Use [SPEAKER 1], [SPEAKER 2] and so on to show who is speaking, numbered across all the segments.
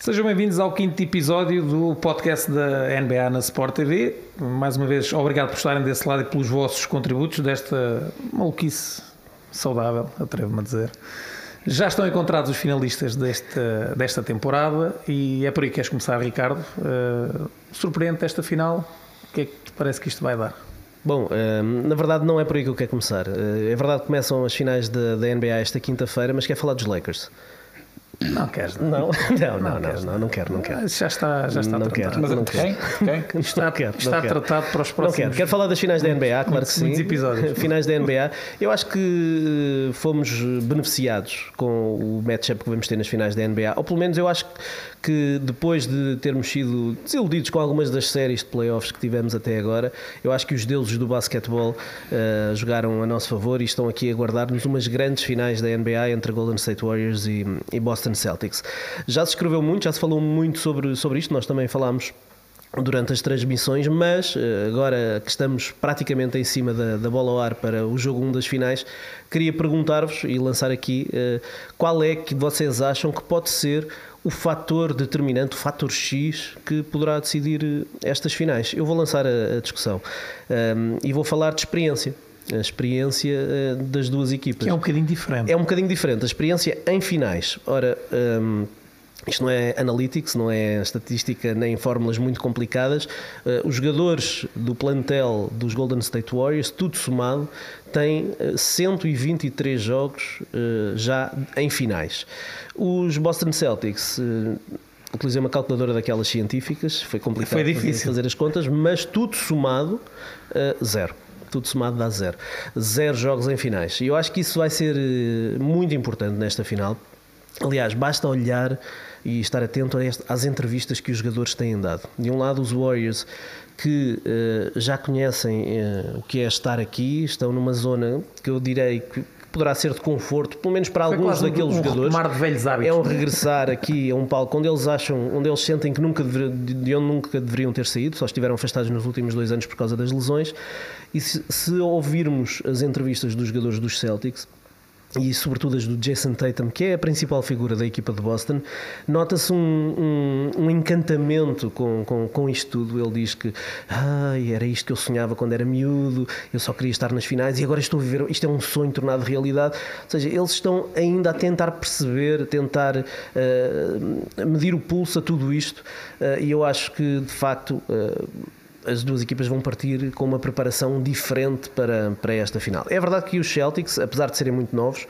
[SPEAKER 1] Sejam bem-vindos ao quinto episódio do podcast da NBA na Sport TV. Mais uma vez, obrigado por estarem desse lado e pelos vossos contributos desta maluquice saudável, atrevo-me a dizer. Já estão encontrados os finalistas desta, desta temporada e é por aí que queres começar, Ricardo. Uh, surpreende esta final? O que é que te parece que isto vai dar?
[SPEAKER 2] Bom, uh, na verdade não é por aí que eu quero começar. Uh, é verdade que começam as finais da, da NBA esta quinta-feira, mas quero falar dos Lakers.
[SPEAKER 1] Não queres,
[SPEAKER 2] não? Não, não, não, não, não, não quero, não quero.
[SPEAKER 1] Já está, já está
[SPEAKER 2] não
[SPEAKER 1] tratado.
[SPEAKER 2] Quero, mas não quem?
[SPEAKER 1] quem? Está, não quero, está não tratado para os próximos.
[SPEAKER 2] Não quero. Quero falar das finais da NBA, claro que sim.
[SPEAKER 1] episódios.
[SPEAKER 2] Finais da NBA. Eu acho que eh, fomos beneficiados com o matchup que vamos ter nas finais da NBA. Ou pelo menos eu acho que depois de termos sido desiludidos com algumas das séries de playoffs que tivemos até agora, eu acho que os deuses do basquetebol uh, jogaram a nosso favor e estão aqui a guardar-nos umas grandes finais da NBA entre Golden State Warriors e, e Boston Boston Celtics. Já se escreveu muito, já se falou muito sobre, sobre isto, nós também falámos durante as transmissões, mas eh, agora que estamos praticamente em cima da, da bola ao ar para o jogo 1 das finais, queria perguntar-vos e lançar aqui uh, qual é que vocês acham que pode ser o fator determinante, o fator X, que poderá decidir eh, estas finais. Eu vou lançar a, a discussão um, e vou falar de experiência a experiência eh, das duas equipas.
[SPEAKER 1] Que é um bocadinho diferente.
[SPEAKER 2] É um bocadinho diferente. A experiência em finais. Ora, um, isto não é analytics, não é estatística nem fórmulas muito complicadas. Uh, os jogadores do plantel dos Golden State Warriors, tudo somado, têm 123 jogos uh, já em finais. Os Boston Celtics. Uh, utilizei uma calculadora daquelas científicas, foi complicado
[SPEAKER 1] foi difícil.
[SPEAKER 2] fazer as contas, mas tudo somado, zero tudo somado dá zero. Zero jogos em finais. E eu acho que isso vai ser eh, muito importante nesta final. Aliás, basta olhar e estar atento às entrevistas que os jogadores têm dado. De um lado, os Warriors que uh, já conhecem uh, o que é estar aqui, estão numa zona que eu direi que poderá ser de conforto, pelo menos para
[SPEAKER 1] Foi
[SPEAKER 2] alguns daqueles
[SPEAKER 1] um,
[SPEAKER 2] jogadores.
[SPEAKER 1] de velhos hábitos.
[SPEAKER 2] É um regressar aqui a um palco onde eles acham, onde eles sentem que nunca de onde nunca deveriam ter saído, só estiveram afastados nos últimos dois anos por causa das lesões. E se, se ouvirmos as entrevistas dos jogadores dos Celtics, e sobretudo as do Jason Tatum, que é a principal figura da equipa de Boston, nota-se um, um, um, encantamento com, com, com isto tudo. Ele diz que Ai, era isto que eu sonhava quando era miúdo, eu só queria estar nas finais e agora estou a viver, isto é um sonho tornado realidade. Ou seja, eles estão ainda a tentar perceber, a tentar uh, medir o pulso a tudo isto, uh, e eu acho que de facto. Uh, as duas equipas vão partir com uma preparação diferente para, para esta final. É verdade que os Celtics, apesar de serem muito novos,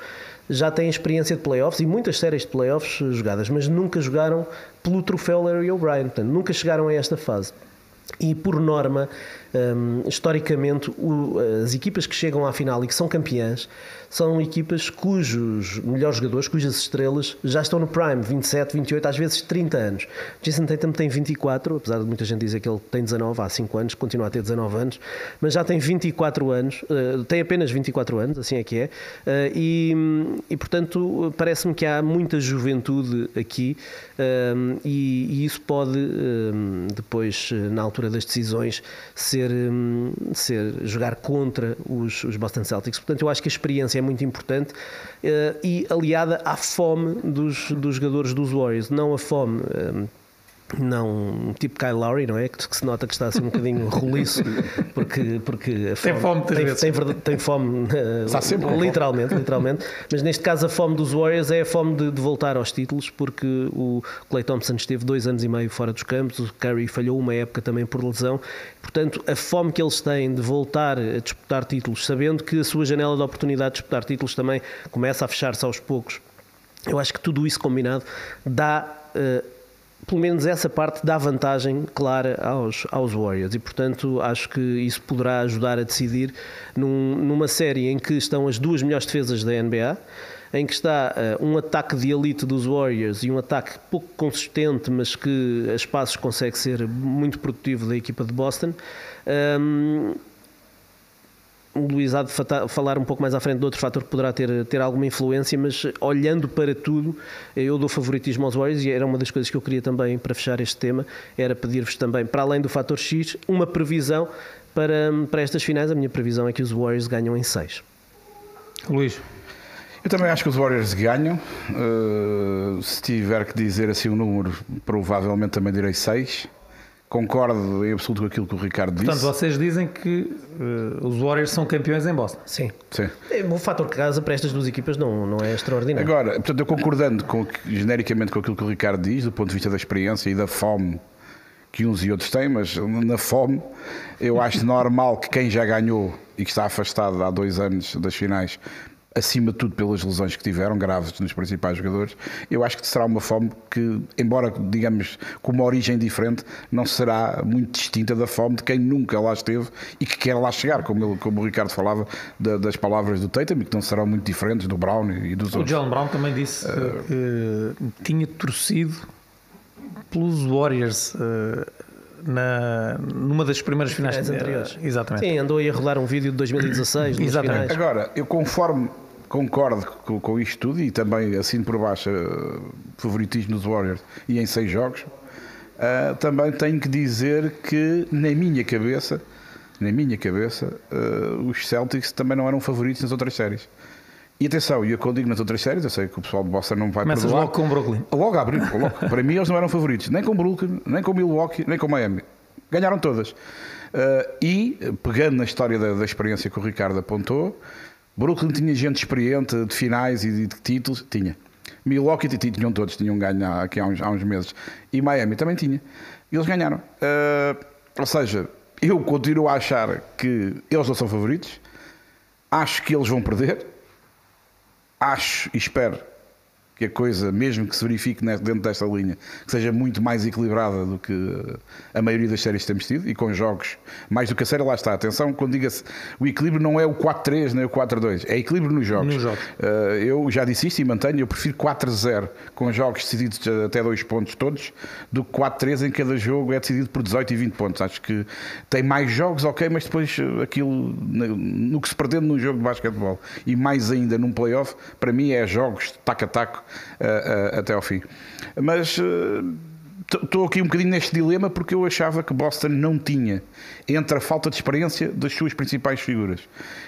[SPEAKER 2] já têm experiência de playoffs e muitas séries de playoffs jogadas, mas nunca jogaram pelo troféu Larry O'Brien, nunca chegaram a esta fase. E por norma, um, historicamente, o, as equipas que chegam à final e que são campeãs são equipas cujos melhores jogadores, cujas estrelas já estão no prime, 27, 28, às vezes 30 anos. Jason Tatum tem 24, apesar de muita gente dizer que ele tem 19 há 5 anos, continua a ter 19 anos, mas já tem 24 anos, uh, tem apenas 24 anos, assim é que é, uh, e, e portanto parece-me que há muita juventude aqui um, e, e, isso pode depois, na altura das decisões, ser, um, ser jogar contra os, os Boston Celtics. Portanto, eu acho que a experiência é muito importante uh, e aliada à fome dos, dos jogadores dos Warriors, não a fome. Um, não tipo Kyle Lowry, não é? Que, que, se nota que está assim um bocadinho roliço, porque, porque
[SPEAKER 1] fome, tem fome,
[SPEAKER 2] tem, tem, tem, tem fome uh, literalmente, literalmente, mas neste caso a fome dos Warriors é a fome de, de, voltar aos títulos, porque o Clay Thompson esteve dois anos e meio fora dos campos, o Curry falhou uma época também por lesão, portanto a fome que eles têm de voltar a disputar títulos, sabendo que a sua janela de oportunidade de disputar títulos também começa a fechar-se aos poucos. Eu acho que tudo isso combinado dá uh, pelo menos essa parte dá vantagem clara aos, aos Warriors e, portanto, acho que isso poderá ajudar a decidir num, numa série em que estão as duas melhores defesas da NBA, em que está uh, um ataque de elite dos Warriors e um ataque pouco consistente, mas que a espaços consegue ser muito produtivo da equipa de Boston. Um, o Luís há de falar um pouco mais à frente de outro fator que poderá ter, ter alguma influência, mas olhando para tudo, eu dou favoritismo aos Warriors e era uma das coisas que eu queria também para fechar este tema, era pedir-vos também, para além do fator X, uma previsão para, para estas finais. A minha previsão é que os Warriors ganham em 6.
[SPEAKER 1] Luís.
[SPEAKER 3] Eu também acho que os Warriors ganham. Uh, se tiver que dizer assim um número, provavelmente também direi 6. Concordo em absoluto com aquilo que o Ricardo disse.
[SPEAKER 1] Portanto, vocês dizem que uh, os Warriors são campeões em Boston.
[SPEAKER 2] Sim.
[SPEAKER 3] Sim.
[SPEAKER 2] É, O fator casa para estas duas equipas não, não é extraordinário.
[SPEAKER 3] Agora, portanto, eu concordando com, genericamente com aquilo que o Ricardo diz, do ponto de vista da experiência e da fome que uns e outros têm, mas na fome, eu acho normal que quem já ganhou e que está afastado há dois anos das finais acima de tudo pelas lesões que tiveram, graves nos principais jogadores, eu acho que será uma fome que, embora, digamos, com uma origem diferente, não será muito distinta da fome de quem nunca lá esteve e que quer lá chegar, como, ele, como o Ricardo falava da, das palavras do Tatum, e que não serão muito diferentes do Brown e dos
[SPEAKER 1] O
[SPEAKER 3] outros.
[SPEAKER 1] John Brown também disse que tinha torcido pelos Warriors uh, na, numa das primeiras finais
[SPEAKER 2] anteriores.
[SPEAKER 1] Exatamente.
[SPEAKER 2] Sim, andou aí a rodar um vídeo de 2016. nas
[SPEAKER 1] Exatamente.
[SPEAKER 2] finais.
[SPEAKER 3] Agora, eu conforme concordo com, com isto tudo e também assim por baixo uh, favoritismo dos Warriors e em seis jogos, uh, também tenho que dizer que na minha cabeça, na minha cabeça, uh, os Celtics também não eram favoritos nas outras séries. E atenção, e eu quando digo nas outras séries, eu sei que o pessoal de Boston não vai
[SPEAKER 1] Começas
[SPEAKER 3] perdoar.
[SPEAKER 1] logo com o Brooklyn.
[SPEAKER 3] Logo a abrir, logo. Para mim eles não eram favoritos, nem com Brooklyn, nem com Milwaukee, nem com Miami. Ganharam todas. Uh, e, pegando na história da, da, experiência que o Ricardo apontou, Brooklyn tinha gente experiente de finais e de, títulos, tinha. Milwaukee tinham todos, tinham ganho aqui há uns, há uns meses. E Miami também tinha. E eles ganharam. Uh, ou seja, eu continuo a achar que eles não são favoritos. Acho que eles vão perder acho e espero que a coisa, mesmo que se verifique dentro desta linha, que seja muito mais equilibrada do que a maioria das séries que temos tido e com jogos mais do que a série, lá está. Atenção, quando diga-se o equilíbrio não é o 4-3 nem o 4-2, é equilíbrio nos jogos.
[SPEAKER 1] Nos jogos.
[SPEAKER 3] Uh, eu já disse isto e mantenho, eu prefiro 4-0 com jogos decididos até 2 pontos todos do que 4-3 em cada jogo é decidido por 18 e 20 pontos. Acho que tem mais jogos, ok, mas depois aquilo no que se pretende num jogo de basquetebol e mais ainda num playoff, para mim é jogos taco a taco até ao fim. Mas estou aqui um bocadinho neste dilema porque eu achava que Boston não tinha, entre a falta de experiência das suas principais figuras,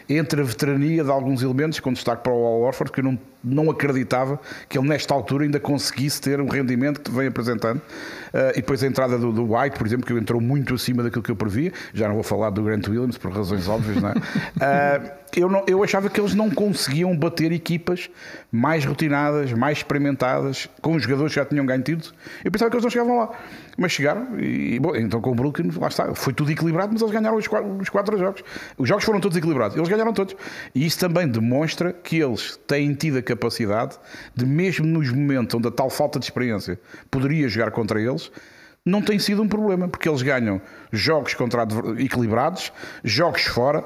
[SPEAKER 3] entre a veterania de alguns elementos, com destaque para o Al Orford, que eu não, não acreditava que ele nesta altura ainda conseguisse ter um rendimento que vem apresentando, uh, e depois a entrada do, do, White, por exemplo, que entrou muito acima daquilo que eu previa, já não vou falar do Grant Williams por razões óbvias, não é? Uh, eu, não, eu achava que eles não conseguiam bater equipas mais rotinadas, mais experimentadas, com os jogadores que já tinham ganho títulos. Eu pensava que eles não chegavam lá. Mas chegaram e, bom, então com o Brooklyn, lá está, foi tudo equilibrado, mas eles ganharam os quatro, os quatro jogos. Os jogos foram todos equilibrados, eles ganharam todos. E isso também demonstra que eles têm tido a capacidade de, mesmo nos momentos onde a tal falta de experiência poderia jogar contra eles, não tem sido um problema, porque eles ganham jogos contra equilibrados, jogos fora,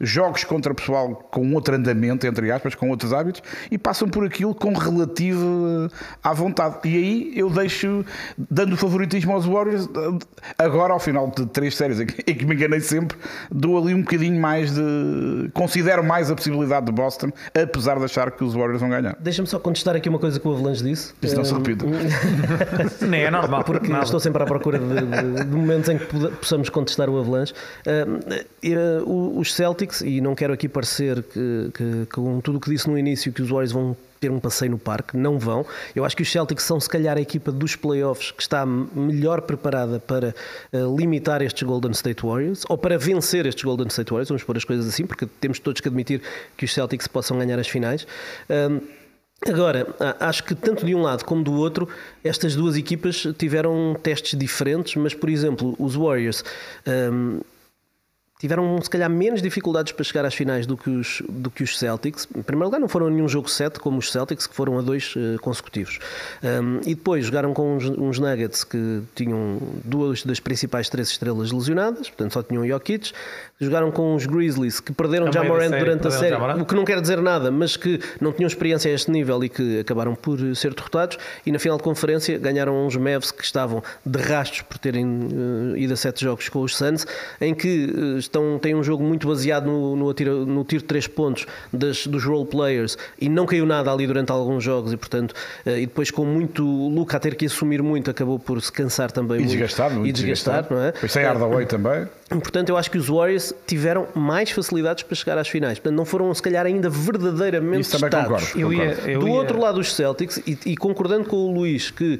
[SPEAKER 3] jogos contra pessoal com outro andamento, entre aspas, com outros hábitos, e passam por aquilo com relativo à vontade. E aí eu deixo, dando favoritismo aos Warriors, agora ao final de três séries em que me enganei sempre, dou ali um bocadinho mais de. considero mais a possibilidade de Boston, apesar de achar que os Warriors vão ganhar.
[SPEAKER 2] Deixa-me só contestar aqui uma coisa que o Avalanche disse.
[SPEAKER 3] Isso não se repita.
[SPEAKER 1] Nem é normal,
[SPEAKER 2] porque
[SPEAKER 1] nada.
[SPEAKER 2] estou sempre à procura de, de, de, momentos em que possamos contestar o Avalanche. Uh, uh, os Celtics, e não quero aqui parecer que, que, com tudo o que disse no início que os Warriors vão ter um passeio no parque, não vão. Eu acho que os Celtics são, se calhar, a equipa dos playoffs que está melhor preparada para uh, limitar estes Golden State Warriors ou para vencer estes Golden State Warriors, vamos pôr as coisas assim, porque temos todos que admitir que os Celtics possam ganhar as finais. Agora, acho que tanto de um lado como do outro, estas duas equipas tiveram testes diferentes, mas, por exemplo, os Warriors. Um, tiveram se calhar menos dificuldades para chegar às finais do que os, do que os Celtics. Em primeiro lugar, não foram nenhum jogo 7 como os Celtics, que foram a dois uh, consecutivos. Um, e depois jogaram com uns, uns, Nuggets que tinham duas das principais três estrelas lesionadas, portanto só tinham Jokic. Jogaram com os Grizzlies que perderam já Morant durante a série, o que não quer dizer nada, mas que não tinham experiência a este nível e que acabaram por ser derrotados. E na final de conferência ganharam uns Mavs que estavam de rastros por terem uh, ido a sete jogos com os Suns, em que uh, estão, têm um jogo muito baseado no, no, atira, no tiro de três pontos das, dos role players e não caiu nada ali durante alguns jogos e, portanto, eh, e depois com muito Luca a ter que assumir muito, acabou por se cansar também
[SPEAKER 3] E
[SPEAKER 2] muito.
[SPEAKER 3] desgastar, muito
[SPEAKER 2] e desgastar,
[SPEAKER 3] desgastar.
[SPEAKER 2] não é?
[SPEAKER 3] Pois sem Hardaway também.
[SPEAKER 2] Portanto, eu acho que os Warriors tiveram mais facilidades para chegar às finais. Portanto, não foram, se calhar, ainda verdadeiramente
[SPEAKER 3] Isso também concordo.
[SPEAKER 1] Eu ia,
[SPEAKER 3] concordo.
[SPEAKER 1] eu
[SPEAKER 2] Do
[SPEAKER 1] ia-
[SPEAKER 2] outro lado, os Celtics, e, e concordando com o Luís que,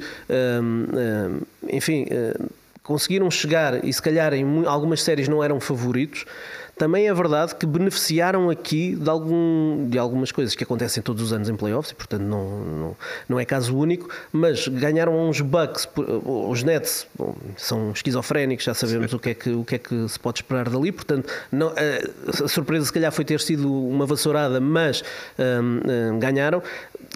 [SPEAKER 2] hum, hum, enfim, hum, conseguiram chegar e se calhar em algumas séries não eram favoritos, também é verdade que beneficiaram aqui de, algum, de algumas coisas que acontecem todos os anos em playoffs e, portanto, não, não, não é caso único, mas ganharam uns Bucks, por- os Nets bom, são esquizofrénicos, já sabemos o que, é que, o que é que se pode esperar dali, portanto, não, eh, a surpresa se calhar foi ter sido uma vassourada, mas hum, hum, ganharam.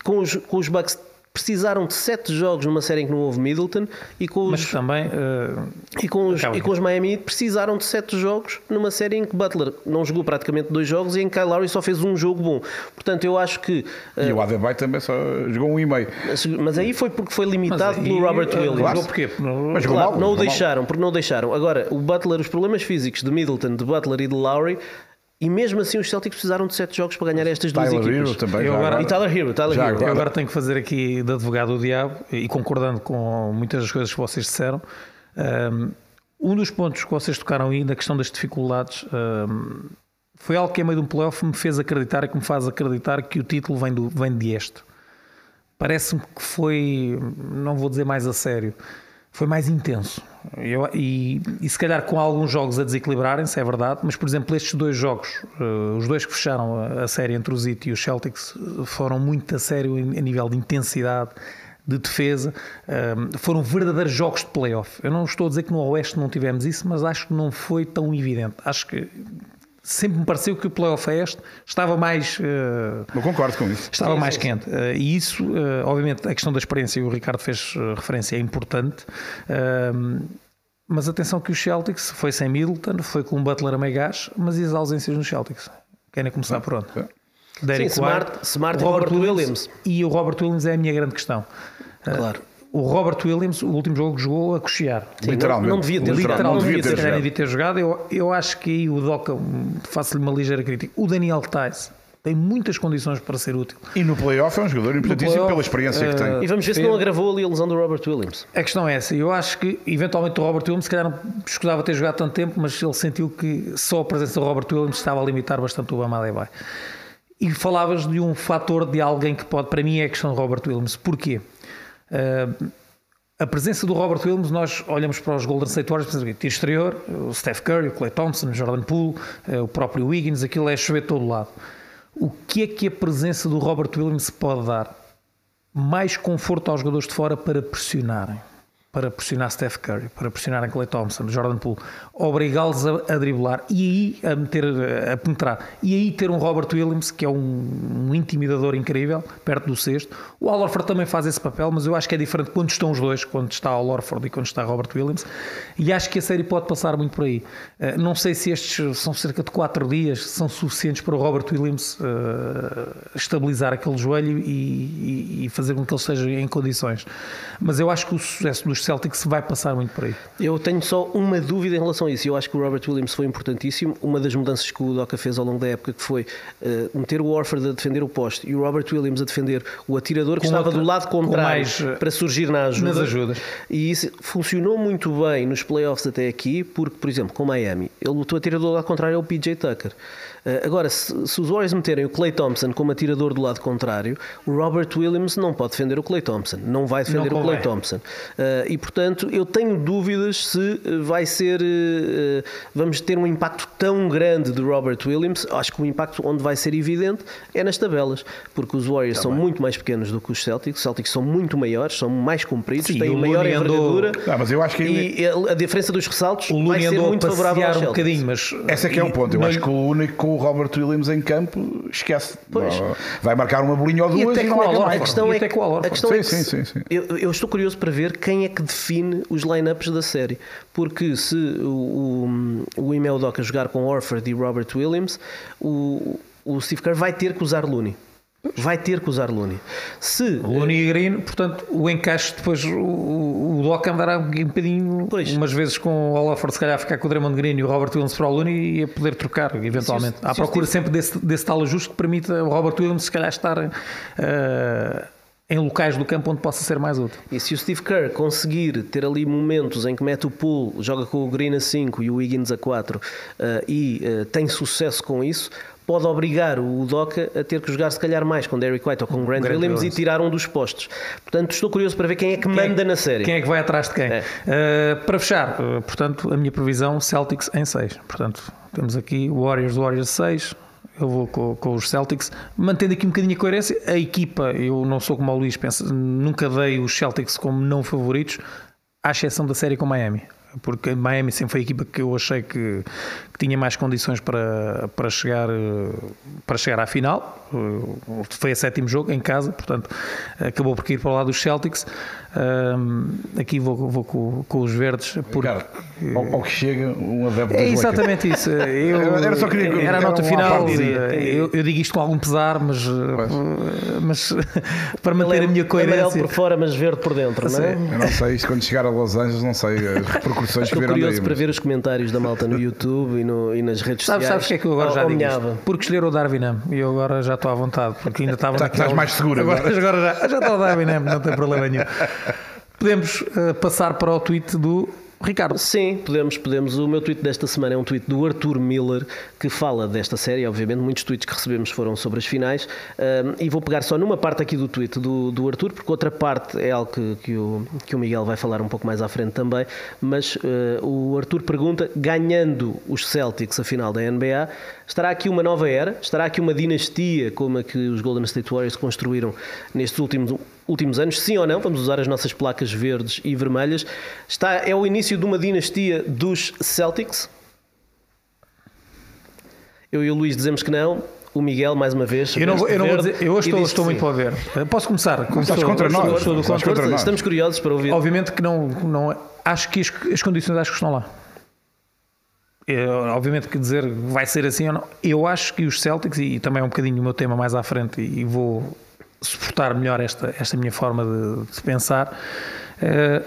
[SPEAKER 2] Com os, com os Bucks precisaram de sete jogos numa série em que não houve Middleton e com
[SPEAKER 1] Mas
[SPEAKER 2] os,
[SPEAKER 1] também. eh,
[SPEAKER 2] e com os, e com os Miami Heat precisaram de sete jogos numa série em que Butler não jogou praticamente dois jogos e em que Kyle Lowry só fez um jogo bom. Portanto, eu acho que.
[SPEAKER 3] E o Adebayo também só jogou um e meio.
[SPEAKER 2] uh, mas aí foi porque foi
[SPEAKER 1] mas
[SPEAKER 2] limitado
[SPEAKER 1] aí,
[SPEAKER 2] pelo Robert
[SPEAKER 1] eh,
[SPEAKER 2] Williams.
[SPEAKER 1] jogou porquê? Não-
[SPEAKER 3] Mas jogou
[SPEAKER 2] Claro,
[SPEAKER 3] mal,
[SPEAKER 2] não o
[SPEAKER 3] jogou mal.
[SPEAKER 2] deixaram, porque não o deixaram. Agora, o Butler, os problemas físicos de Middleton, de Butler e de Lowry, e mesmo assim os Celtics precisaram de sete jogos para ganhar estas duas
[SPEAKER 3] Tyler
[SPEAKER 2] equipas.
[SPEAKER 3] Hero também.
[SPEAKER 1] Eu agora-
[SPEAKER 2] E Tyler Hero, Tyler Hero.
[SPEAKER 3] agora.
[SPEAKER 1] Eu agora tenho que fazer aqui de advogado do diabo e concordando com muitas das coisas que vocês disseram. Um dos pontos que vocês tocaram aí na questão das dificuldades um, foi algo que, a meio de um playoff, me fez acreditar e que me faz acreditar que o título vem, do, vem de este. Parece-me que foi, não vou dizer mais a sério, foi mais intenso. Eu- e, e se calhar com alguns jogos a desequilibrarem-se, é verdade, mas por exemplo, estes dois jogos, eh, os dois que fecharam a, a série entre os Heat e os Celtics, eh, foram muito a sério a nível de intensidade, de defesa, eh, foram verdadeiros jogos de playoff. Eu não estou a dizer que no Oeste não tivemos isso, mas acho que não foi tão evidente. Acho que sempre me pareceu que o playoff a este estava mais. eh,
[SPEAKER 3] Não concordo com isso.
[SPEAKER 1] Estava
[SPEAKER 2] Sim,
[SPEAKER 1] mais
[SPEAKER 2] sim,
[SPEAKER 1] quente. Eh, e isso, eh, obviamente, a questão da experiência, e o Ricardo fez referência, é importante. Ahm, mas atenção que o Celtics foi sem Middleton, foi com o Butler a meio gás, mas e as ausências nos Celtics? Querem começar por onde? Derrick
[SPEAKER 2] Sim, Smart-
[SPEAKER 1] White,
[SPEAKER 2] Smart e Robert Williams.
[SPEAKER 1] E o Robert Williams é a minha grande questão.
[SPEAKER 2] Claro.
[SPEAKER 1] O Robert Williams, o último jogo que jogou a cochear.
[SPEAKER 3] Literalmente.
[SPEAKER 2] Não, não devia ter
[SPEAKER 3] Literal-
[SPEAKER 2] jogado.
[SPEAKER 3] não devia
[SPEAKER 1] Literalmente,
[SPEAKER 3] ter
[SPEAKER 1] se calhar
[SPEAKER 3] jogado.
[SPEAKER 1] devia ter jogado. Eu, eu acho que aí o Doca, faço-lhe uma ligeira crítica. O Daniel Tice tem muitas condições para ser útil.
[SPEAKER 3] E no playoff é um jogador importantíssimo pela experiência que
[SPEAKER 1] eh,
[SPEAKER 3] tem.
[SPEAKER 2] E vamos ver se não agravou ali a lesão do Robert Williams.
[SPEAKER 1] A questão é essa. Eu acho que, eventualmente, o Robert Williams, se calhar, não escusava ter jogado tanto tempo, mas ele sentiu que só a presença do Robert Williams estava a limitar bastante o Bama Adebayo. E falavas de um fator de alguém que pode, para mim, é a questão do Robert Williams. Porquê? Uh, a presença do Robert Williams, nós olhamos para os Golden State Warriors, exterior, o Steph Curry, o Clay Thompson, o Jordan Poole, eh, o próprio Wiggins, aquilo é chover todo lado. O que é que a presença do Robert Williams pode dar? mais conforto aos jogadores de fora para pressionarem. Para pressionar Steph Curry, para pressionarem Clay Thompson, Jordan Poole, obrigá-los a, a driblar e aí a, meter, a penetrar. E aí ter um Robert Williams, que é um, um intimidador incrível, perto do sexto. O Al Horford também faz esse papel, mas eu acho que é diferente quando estão os dois, quando está Al Horford e quando está Robert Williams. E acho que a série pode passar muito por aí. Eh, Não sei se estes são cerca de 4 dias, são suficientes para o Robert Williams eh, estabilizar aquele joelho e, e- e fazer com que ele esteja em condições. Mas eu acho que o sucesso dos Celtics vai passar muito por aí.
[SPEAKER 2] Eu tenho só uma dúvida em relação a isso. Eu acho que o Robert Williams foi importantíssimo. Uma das mudanças que o Doca fez ao longo da época que foi eh, meter o Warford a defender o poste e o Robert Williams a defender o atirador que
[SPEAKER 1] Com
[SPEAKER 2] estava
[SPEAKER 1] outra-
[SPEAKER 2] do lado contrário
[SPEAKER 1] eh,
[SPEAKER 2] para surgir na ajuda.
[SPEAKER 1] nas ajudas.
[SPEAKER 2] E isso funcionou muito bem nos playoffs até aqui, porque, por exemplo, com Miami, ele, o atirador do lado contrário é o PJ Tucker. Eh, agora, se, se os Warriors meterem o Clay Thompson como atirador do lado contrário, o Robert Williams não pode defender o Clay Thompson, não vai defender
[SPEAKER 1] Não
[SPEAKER 2] o Clay. Thompson. Uh, e portanto, eu tenho dúvidas se uh, vai ser. uh, vamos ter um impacto tão grande de Robert Williams. Acho que o impacto onde vai ser evidente é nas tabelas, porque os Warriors são muito mais pequenos do que os Celtics. Os Celtics são muito maiores, são mais compridos,
[SPEAKER 1] Sim,
[SPEAKER 2] têm maior
[SPEAKER 1] Looney andou-
[SPEAKER 2] envergadura.
[SPEAKER 3] Ah, mas eu acho que
[SPEAKER 2] E a diferença dos ressaltos
[SPEAKER 1] O
[SPEAKER 2] vai ser muito favorável aos
[SPEAKER 1] passear um
[SPEAKER 2] Celtics.
[SPEAKER 1] bocadinho, mas...
[SPEAKER 3] Esse é que é o ponto. Eu
[SPEAKER 1] Não-
[SPEAKER 3] acho que o único com o Robert Williams em campo esquece.
[SPEAKER 2] Pois.
[SPEAKER 3] Vai marcar uma bolinha ou duas e, não marca mais.
[SPEAKER 2] A questão é que, a questão
[SPEAKER 3] Sim,
[SPEAKER 2] é que
[SPEAKER 3] sim, sim, sim.
[SPEAKER 2] Eu, eu estou curioso para ver quem é que define os lineups da série. Porque se o, o, o Ime Udoka jogar com Orford e Robert Williams, o, o Steve Kerr vai ter que usar Looney. Vai ter que usar Looney. Se
[SPEAKER 1] Looney e Green, portanto, o encaixe depois o, o, o Doc andará um bocadinho,
[SPEAKER 2] Pois.
[SPEAKER 1] umas vezes com o Olafor se calhar ficar com o Draymond Green e o Robert Williams para o Looney e a poder trocar, eventualmente.
[SPEAKER 2] Se o-
[SPEAKER 1] à
[SPEAKER 2] se o
[SPEAKER 1] procura sempre desse, desse tal ajuste que permita ao Robert Williams se calhar estar eh, em locais do campo onde possa ser mais útil.
[SPEAKER 2] E se o Steve Kerr conseguir ter ali momentos em que mete o pull, joga com o Green a 5 e o Wiggins a 4 eh, e eh, tem sucesso com isso, pode obrigar o Udoka a ter que jogar se calhar mais com Derrick White ou com Grant,
[SPEAKER 1] Grant
[SPEAKER 2] Williams,
[SPEAKER 1] Williams.
[SPEAKER 2] e tirar um dos postos. Portanto, estou curioso para ver quem é que manda na série.
[SPEAKER 1] Quem é que vai atrás de quem?
[SPEAKER 2] É.
[SPEAKER 1] Eh, para fechar, eh, portanto, a minha previsão Celtics em 6. Portanto, temos aqui Warriors, Warriors 6. Eu vou com, com os Celtics, mantendo aqui um bocadinho a coerência. A equipa, eu não sou como o Luís pensa, nunca dei os Celtics como não favoritos, à exceção da série com Miami. Porque Miami sempre foi a equipa que eu achei que, que tinha mais condições para, para, chegar, eh, para chegar à final. Eh, Foi a sétimo jogo em casa, portanto, acabou por ir para o lado dos Celtics. Ahm, aqui vou, vou com, com os verdes, porque.
[SPEAKER 3] Ricardo, ao, ao que chega um adepto
[SPEAKER 1] É exatamente isso. Eu,
[SPEAKER 3] Era- só queria-
[SPEAKER 1] era a
[SPEAKER 3] era
[SPEAKER 1] nota
[SPEAKER 3] um
[SPEAKER 1] final.
[SPEAKER 3] parte.
[SPEAKER 1] Eu, eu digo isto com algum pesar, mas, eh, mas para manter a minha
[SPEAKER 2] Amarelo
[SPEAKER 1] coerência.
[SPEAKER 2] por fora, mas verde por dentro, não é?
[SPEAKER 3] Eu não sei, isto quando chegar a Los Angeles, não sei as repercussões que
[SPEAKER 2] Estou
[SPEAKER 3] virão daí.
[SPEAKER 2] curioso para
[SPEAKER 3] mas-
[SPEAKER 2] ver os comentários da malta no YouTube e, no- e nas redes
[SPEAKER 1] Sabes,
[SPEAKER 2] sociais.
[SPEAKER 1] sabes o que é que eu agora já digo? Porque escolher o Darwin E eu agora já estou à vontade, porque ainda estava
[SPEAKER 3] Tá-
[SPEAKER 1] naquele-
[SPEAKER 3] estás mais seguro
[SPEAKER 1] agora.
[SPEAKER 3] agora.
[SPEAKER 1] agora já, já está o Darwin Ham, não tem problema nenhum. Podemos eh, passar para o tweet do Ricardo.
[SPEAKER 2] Sim, podemos, podemos. O meu tweet desta semana é um tweet do Arthur Miller que fala desta série. Obviamente, muitos tweets que recebemos foram sobre as finais. Ahm, e vou pegar só numa parte aqui do tweet do, do Arthur, porque outra parte é algo que, que, o, que o Miguel vai falar um pouco mais à frente também. Mas eh, o Arthur pergunta: ganhando os Celtics a final da NBA, estará aqui uma nova era? Estará aqui uma dinastia como a que os Golden State Warriors construíram nestes últimos últimos anos, sim ou não, vamos usar as nossas placas verdes e vermelhas. Está, é o início de uma dinastia dos Celtics? Eu e o Luís dizemos que não. O Miguel, mais uma vez.
[SPEAKER 1] Eu não, vou- eu não vou dizer, eu hoje estou, estou muito para ver. Posso começar?
[SPEAKER 3] Estás nós.
[SPEAKER 1] contra
[SPEAKER 3] nós.
[SPEAKER 2] Estamos curiosos para ouvir.
[SPEAKER 1] Obviamente que não, não acho que as, as condições acho que estão lá. Eu, obviamente que dizer vai ser assim ou não. Eu acho que os Celtics, e também é um bocadinho o meu tema mais à frente, e vou suportar melhor esta, esta minha forma de, de pensar. eh,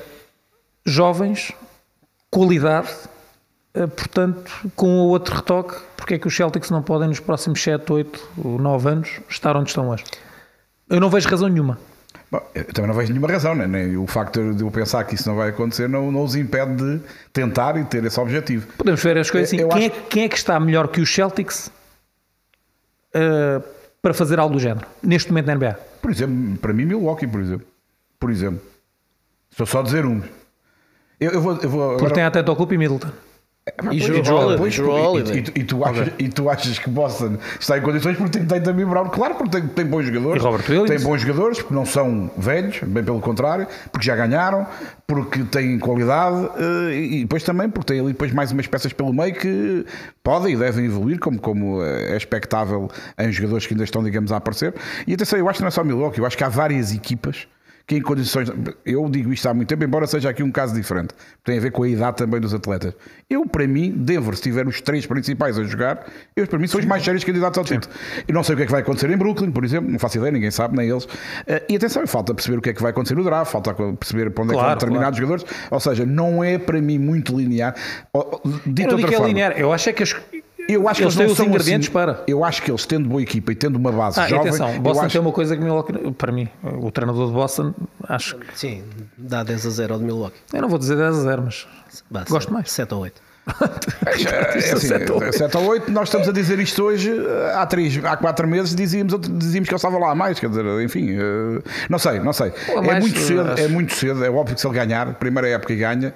[SPEAKER 1] jovens, qualidade, eh, portanto, com o outro retoque, porque é que os Celtics não podem nos próximos 7, 8 ou 9 anos estar onde estão hoje? Eu não vejo razão nenhuma.
[SPEAKER 3] Bom, também não vejo nenhuma razão, né? Nem o facto de eu pensar que isso não vai acontecer não, não os impede de tentar e ter esse objetivo.
[SPEAKER 1] Podemos ver as coisas assim. Quem,
[SPEAKER 3] acho-
[SPEAKER 1] é, quem é que está melhor que os Celtics eh, para fazer algo do género, neste momento na NBA?
[SPEAKER 3] Por exemplo, para mim, Milwaukee, por exemplo. Por exemplo. Estou só a dizer um. Eu, eu vou. Eu vou
[SPEAKER 1] Porque
[SPEAKER 3] agora-
[SPEAKER 1] tem até Tocup e Middleton.
[SPEAKER 2] E
[SPEAKER 3] tu- achas, que Boston está em condições porque tem, tem também Brown? Claro, porque tem, tem bons jogadores.
[SPEAKER 1] E Robert Williams.
[SPEAKER 3] Tem bons jogadores, porque não são velhos, bem pelo contrário, porque já ganharam, porque têm qualidade eh, e e depois também porque tem ali depois mais umas peças pelo meio que podem e devem evoluir, como, como eh, é expectável em jogadores que ainda estão, digamos, a aparecer. E atenção, eu acho que não é só Milwaukee, eu acho que há várias equipas que em condições. Eu digo isto há muito tempo, embora seja aqui um caso diferente, tem a ver com a idade também dos atletas. Eu, para mim, Denver, se tiver os três principais a jogar, eu, para mim, são os mais sérios candidatos ao título. E não sei o que é que vai acontecer em Brooklyn, por exemplo, não faço ideia, ninguém sabe, nem eles. Eh, E atenção, falta perceber o que é que vai acontecer no draft, falta perceber para onde é que
[SPEAKER 1] Claro,
[SPEAKER 3] vão determinados jogadores. Ou seja, não é para mim muito linear. Dito
[SPEAKER 1] Eu não
[SPEAKER 3] outra
[SPEAKER 1] que é
[SPEAKER 3] forma,
[SPEAKER 1] linear, eu acho é que as,
[SPEAKER 3] eu acho que
[SPEAKER 1] eles
[SPEAKER 3] eles
[SPEAKER 1] têm os
[SPEAKER 3] são
[SPEAKER 1] ingredientes
[SPEAKER 3] assim-
[SPEAKER 1] para.
[SPEAKER 3] Eu acho que eles, tendo boa equipa e tendo uma base
[SPEAKER 1] Ah,
[SPEAKER 3] jovem,
[SPEAKER 1] atenção, Boston
[SPEAKER 3] acho-
[SPEAKER 1] tem uma coisa que Milwaukee, para mim, o treinador de Boston, acho que,
[SPEAKER 2] Sim, dá 10 a 0 ao de Milwaukee.
[SPEAKER 1] eu não vou dizer 10 a 0, mas
[SPEAKER 2] Bah,
[SPEAKER 1] Gosto
[SPEAKER 2] sete-
[SPEAKER 1] mais.
[SPEAKER 2] 7 ou 8.
[SPEAKER 3] É, assim,
[SPEAKER 1] Sete ou oito.
[SPEAKER 3] 7 ou 8, nós estamos a dizer isto hoje, eh, há, três, há 4 meses dizíamos, dizíamos que ele estava lá a mais, quer dizer, enfim, eh, não sei, não sei.
[SPEAKER 1] A
[SPEAKER 3] É muito cedo,
[SPEAKER 1] acho.
[SPEAKER 3] é muito cedo, é óbvio que se ele ganhar, primeira época e ganha,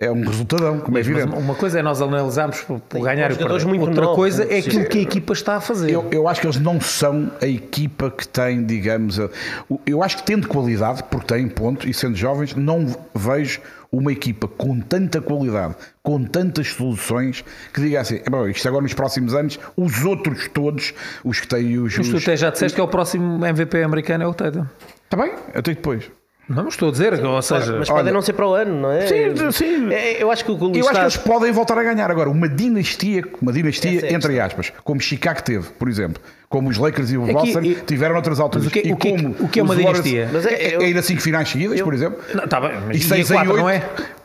[SPEAKER 3] é um resultadão, como é evidente.
[SPEAKER 1] uma coisa é nós analisarmos por, ganhar e
[SPEAKER 2] jogadores
[SPEAKER 1] perder.
[SPEAKER 2] muito
[SPEAKER 1] Outra
[SPEAKER 2] novos,
[SPEAKER 1] coisa
[SPEAKER 2] né?
[SPEAKER 1] é aquilo
[SPEAKER 2] Sim.
[SPEAKER 1] que a equipa está a fazer.
[SPEAKER 3] Eu, eu acho que eles não são a equipa que tem, digamos, a- o- eu acho que tendo qualidade, porque têm ponto, e sendo jovens, não vejo uma equipa com tanta qualidade, com tantas soluções, que diga assim, "É bom, isto agora nos próximos anos, os outros todos, os que têm os.
[SPEAKER 1] Mas tu
[SPEAKER 3] os-
[SPEAKER 1] até já disseste que é o próximo MVP americano é o Tatum.
[SPEAKER 3] Está bem? Até depois.
[SPEAKER 1] Não estou a dizer, ou seja,
[SPEAKER 2] Mas
[SPEAKER 3] Olha-
[SPEAKER 2] podem não ser para o ano, não é?
[SPEAKER 3] Sim, sim.
[SPEAKER 2] É, Eu acho que o
[SPEAKER 3] Eu acho que
[SPEAKER 2] está-
[SPEAKER 3] eles podem voltar a ganhar agora. Uma dinastia, uma dinastia
[SPEAKER 2] é
[SPEAKER 3] entre aspas, como Chicago teve, por exemplo, como os Lakers e o
[SPEAKER 1] Aqui-
[SPEAKER 3] Boston
[SPEAKER 1] e-
[SPEAKER 3] tiveram noutras alturas.
[SPEAKER 1] Mas o que-
[SPEAKER 3] e
[SPEAKER 1] o que-
[SPEAKER 3] como
[SPEAKER 1] o que é uma
[SPEAKER 3] Warriors-
[SPEAKER 1] dinastia?
[SPEAKER 2] Mas é-
[SPEAKER 3] é,
[SPEAKER 2] eu-
[SPEAKER 3] é ir a 5 finais seguidas,
[SPEAKER 2] eu-
[SPEAKER 3] por exemplo.
[SPEAKER 1] Não, tá bem, mas
[SPEAKER 3] E
[SPEAKER 1] e
[SPEAKER 3] 6
[SPEAKER 1] a
[SPEAKER 3] em
[SPEAKER 1] quatro,
[SPEAKER 3] 8
[SPEAKER 1] não é?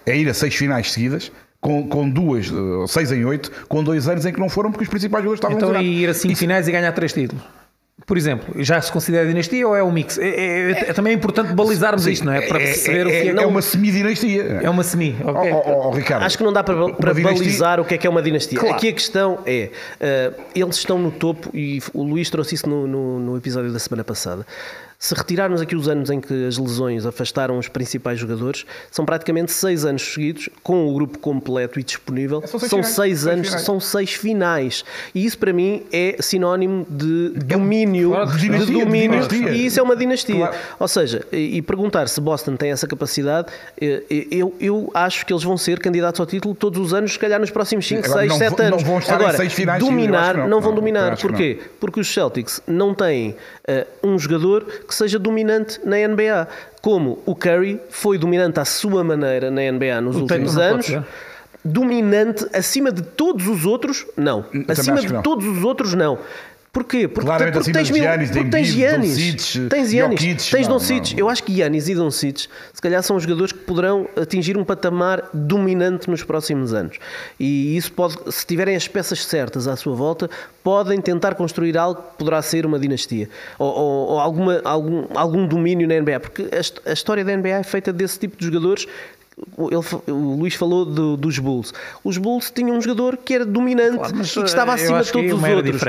[SPEAKER 3] é ir a 6 finais seguidas. Com, com duas, 6 em 8, com dois anos em que não foram porque os principais jogadores estavam
[SPEAKER 1] Então e ir a 5 finais e ganhar 3 títulos. Por exemplo, já se considera dinastia ou é um mix? É, é- é- também é importante balizarmos isto, não é? Para perceber o que é,
[SPEAKER 3] é,
[SPEAKER 1] que
[SPEAKER 3] é uma semidinastia.
[SPEAKER 1] é uma semi. Ok?
[SPEAKER 3] ó, ó, Ricardo,
[SPEAKER 2] Acho que não dá para, para balizar o que é que é uma dinastia.
[SPEAKER 1] Claro.
[SPEAKER 2] Aqui a questão é: eh, eles estão no topo, e o Luís trouxe isso no, no- no episódio da semana passada. Se retirarmos aqui os anos em que as lesões afastaram os principais jogadores, são praticamente seis anos seguidos, com o grupo completo e disponível.
[SPEAKER 3] É, são seis
[SPEAKER 2] são
[SPEAKER 3] finais,
[SPEAKER 2] seis
[SPEAKER 3] seis
[SPEAKER 2] anos,
[SPEAKER 3] finais.
[SPEAKER 2] são seis finais. E isso para mim é sinónimo de domínio.
[SPEAKER 1] fora de
[SPEAKER 2] de
[SPEAKER 3] dinastia, de
[SPEAKER 2] domínio.
[SPEAKER 3] dinastia.
[SPEAKER 2] E isso é uma dinastia.
[SPEAKER 3] Claro.
[SPEAKER 2] Ou seja, e, e perguntar se Boston tem essa capacidade, eh, eu, eu acho que eles vão ser candidatos ao título todos os anos, se calhar nos próximos 5,
[SPEAKER 3] Agora,
[SPEAKER 2] 6,
[SPEAKER 3] não
[SPEAKER 2] 7
[SPEAKER 3] vão- não
[SPEAKER 2] anos.
[SPEAKER 3] vão estar em
[SPEAKER 2] Agora,
[SPEAKER 3] seis finais
[SPEAKER 2] dominar, não,
[SPEAKER 3] não.
[SPEAKER 2] vão
[SPEAKER 3] Não,
[SPEAKER 2] dominar. Porquê? Porque os Celtics não têm eh, um jogador que seja dominante na NBA. Como o Curry foi dominante à sua maneira na NBA nos
[SPEAKER 1] O
[SPEAKER 2] últimos anos. Dominante acima de todos os outros, não.
[SPEAKER 3] também
[SPEAKER 2] Acima
[SPEAKER 3] que
[SPEAKER 2] de
[SPEAKER 3] não.
[SPEAKER 2] todos os outros, não. Porquê? Porque,
[SPEAKER 3] Claramente
[SPEAKER 2] porque tens mil,
[SPEAKER 3] Giannis,
[SPEAKER 2] porque tens Giannis,
[SPEAKER 3] Doncic,
[SPEAKER 2] tens Giannis,
[SPEAKER 3] Jokic,
[SPEAKER 2] tens Doncic. Eu acho que Giannis e Doncic se calhar são jogadores que poderão atingir um patamar dominante nos próximos anos. E isso pode, se tiverem as peças certas à sua volta, podem tentar construir algo que poderá ser uma dinastia ou, ou- ou alguma, algum, algum domínio na NBA, porque a, a história da NBA é feita desse tipo de jogadores. Ele o Luís falou do- dos Bulls. Os Bulls tinham um jogador que era dominante
[SPEAKER 1] Claro,
[SPEAKER 2] e que estava
[SPEAKER 1] eh,
[SPEAKER 2] acima de todos
[SPEAKER 1] é
[SPEAKER 2] os
[SPEAKER 1] era
[SPEAKER 2] outros.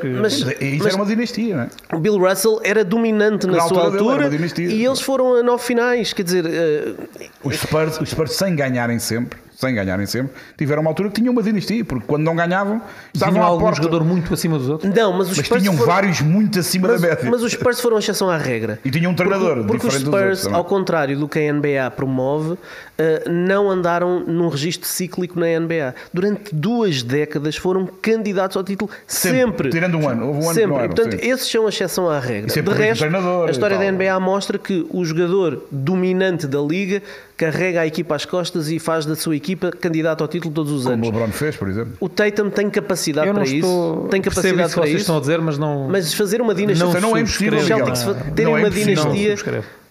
[SPEAKER 1] que-
[SPEAKER 2] mas,
[SPEAKER 3] Isso
[SPEAKER 2] mas
[SPEAKER 3] era uma dinastia, não é?
[SPEAKER 2] o Bill Russell era dominante na,
[SPEAKER 3] Na
[SPEAKER 2] sua
[SPEAKER 3] altura dinastia.
[SPEAKER 2] e eles foram a nove finais. Quer dizer, eh,
[SPEAKER 3] Os Spurs, os Spurs sem ganharem sempre, sem ganharem sempre, tiveram uma altura que tinham uma dinastia, porque quando não ganhavam, estavam
[SPEAKER 1] Tinham
[SPEAKER 3] à
[SPEAKER 1] algum
[SPEAKER 3] porta.
[SPEAKER 1] jogador muito acima dos outros?
[SPEAKER 2] não, mas os
[SPEAKER 3] Mas
[SPEAKER 2] Spurs
[SPEAKER 3] tinham
[SPEAKER 2] foram,
[SPEAKER 3] vários muito acima
[SPEAKER 2] mas,
[SPEAKER 3] da média.
[SPEAKER 2] mas os Spurs foram a exceção à regra.
[SPEAKER 3] E tinham um treinador
[SPEAKER 2] Porque, porque os
[SPEAKER 3] diferente dos
[SPEAKER 2] Spurs,
[SPEAKER 3] outros
[SPEAKER 2] ao contrário do que a NBA promove, eh, não andaram num registro cíclico na NBA. Durante duas décadas foram candidatos ao título sempre.
[SPEAKER 3] Sempre. Tirando um ano. Houve um ano que
[SPEAKER 2] sempre.
[SPEAKER 3] não eram,
[SPEAKER 2] Portanto,
[SPEAKER 3] sim.
[SPEAKER 2] esses são a exceção à regra.
[SPEAKER 3] E
[SPEAKER 2] De resto, a
[SPEAKER 3] e
[SPEAKER 2] história da. NBA mostra que o jogador dominante da liga carrega a equipa às costas e faz da sua equipa candidato ao título todos os
[SPEAKER 3] Como
[SPEAKER 2] anos.
[SPEAKER 3] o LeBron fez, por exemplo.
[SPEAKER 2] O Tatum tem capacidade
[SPEAKER 1] Eu não
[SPEAKER 2] para
[SPEAKER 1] estou.
[SPEAKER 2] isso. Tem capacidade
[SPEAKER 1] isso que
[SPEAKER 2] para
[SPEAKER 1] vocês
[SPEAKER 2] isso.
[SPEAKER 1] estão a dizer, mas não.
[SPEAKER 2] Mas fazer uma dinastia.
[SPEAKER 1] Não
[SPEAKER 3] não é impossível,
[SPEAKER 2] Celtics fa-
[SPEAKER 3] Não
[SPEAKER 2] terem
[SPEAKER 3] é
[SPEAKER 2] uma dinastia.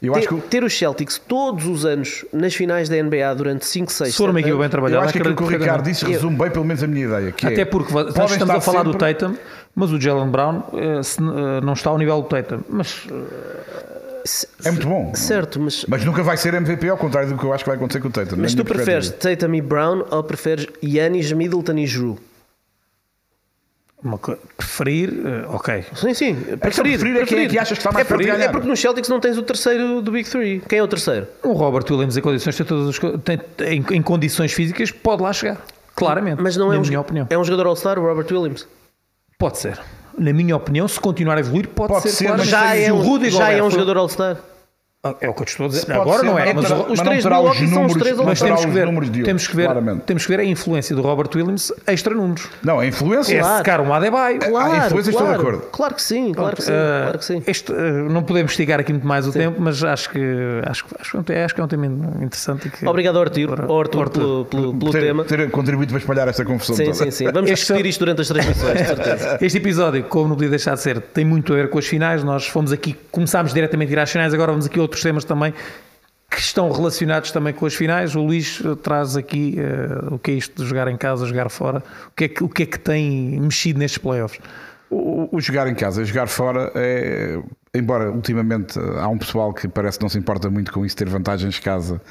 [SPEAKER 3] Eu
[SPEAKER 2] ter,
[SPEAKER 3] acho que-
[SPEAKER 2] ter os Celtics todos os anos nas finais da NBA durante 5, 6,
[SPEAKER 1] se for uma
[SPEAKER 2] 7
[SPEAKER 1] equipa bem
[SPEAKER 3] Eu
[SPEAKER 1] trabalhada,
[SPEAKER 3] acho que aquilo que o Ricardo disse resume bem, pelo menos, a minha ideia. Que
[SPEAKER 1] Até
[SPEAKER 3] é,
[SPEAKER 1] porque estamos a falar do
[SPEAKER 3] sempre-
[SPEAKER 1] Tatum, mas o Jalen Brown eh, se, eh, não está ao nível do Tatum. Mas
[SPEAKER 3] É muito bom.
[SPEAKER 2] Certo, mas,
[SPEAKER 3] Mas nunca vai ser MVP, ao contrário do que eu acho que vai acontecer com o Tatum.
[SPEAKER 2] mas tu preferes. Tatum e Brown ou preferes Yannis, Middleton e Drew?
[SPEAKER 1] uma co- preferir, eh, ok.
[SPEAKER 2] Sim, sim. Preferir,
[SPEAKER 3] preferir é quem é que achas que está mais
[SPEAKER 2] é porque, é porque nos Celtics não tens o terceiro do Big Three. Quem é o terceiro?
[SPEAKER 1] O Robert Williams em condições tem todas as tem, em, em condições físicas pode lá chegar. Claramente.
[SPEAKER 2] Mas não é
[SPEAKER 1] na
[SPEAKER 2] um,
[SPEAKER 1] minha opinião.
[SPEAKER 2] é um jogador All-Star, o Robert Williams.
[SPEAKER 1] Pode ser. Na minha opinião, se continuar a evoluir, pode,
[SPEAKER 3] Pode
[SPEAKER 1] ser.
[SPEAKER 3] ser,
[SPEAKER 1] claramente.
[SPEAKER 3] mas
[SPEAKER 2] Já é
[SPEAKER 1] Se o
[SPEAKER 2] um,
[SPEAKER 1] Rudy
[SPEAKER 2] já é um jogador All-Star.
[SPEAKER 1] É o que eu te estou a dizer. Agora
[SPEAKER 3] ser,
[SPEAKER 1] não é.
[SPEAKER 3] mas
[SPEAKER 1] Mas,
[SPEAKER 3] não
[SPEAKER 1] o-
[SPEAKER 2] os
[SPEAKER 3] mas não
[SPEAKER 2] três Milwaukee são os
[SPEAKER 3] números-
[SPEAKER 2] três
[SPEAKER 3] não
[SPEAKER 1] mas temos que ver,
[SPEAKER 3] números de
[SPEAKER 1] temos que ver,
[SPEAKER 3] claramente.
[SPEAKER 1] temos que ver a influência do Robert Williams extra números.
[SPEAKER 3] Não, a influência.
[SPEAKER 1] É
[SPEAKER 2] Claro.
[SPEAKER 1] secar um Adebayo.
[SPEAKER 2] Claro,
[SPEAKER 3] influência, estou de
[SPEAKER 2] claro.
[SPEAKER 3] acordo.
[SPEAKER 2] Claro que sim, claro que sim.
[SPEAKER 1] Uh,
[SPEAKER 2] claro que sim.
[SPEAKER 1] este, uh, não podemos esticar aqui muito mais o tempo, mas acho que acho, que- acho, que é um acho que é um tema interessante. que-
[SPEAKER 2] Obrigado Arthur Arthur, pelo, pelo, pelo
[SPEAKER 3] ter,
[SPEAKER 2] tema.
[SPEAKER 3] ter contribuído para espalhar esta confusão
[SPEAKER 2] Sim,
[SPEAKER 3] toda.
[SPEAKER 2] sim, sim. Vamos
[SPEAKER 1] Este-
[SPEAKER 2] repetir isto durante as transmissões, de certeza.
[SPEAKER 1] Este episódio, como não podia deixar de ser, tem muito a ver com as finais. Nós fomos aqui, começámos diretamente a ir às finais, agora vamos aqui a outros temas também que estão relacionados também com as finais. O Luís eh, traz aqui eh, o que é isto de jogar em casa, jogar fora, o que é que, o que, é que tem mexido nestes playoffs.
[SPEAKER 3] O, o jogar em casa jogar fora é. Embora ultimamente há um pessoal que parece que não se importa muito com isso, ter vantagens de casa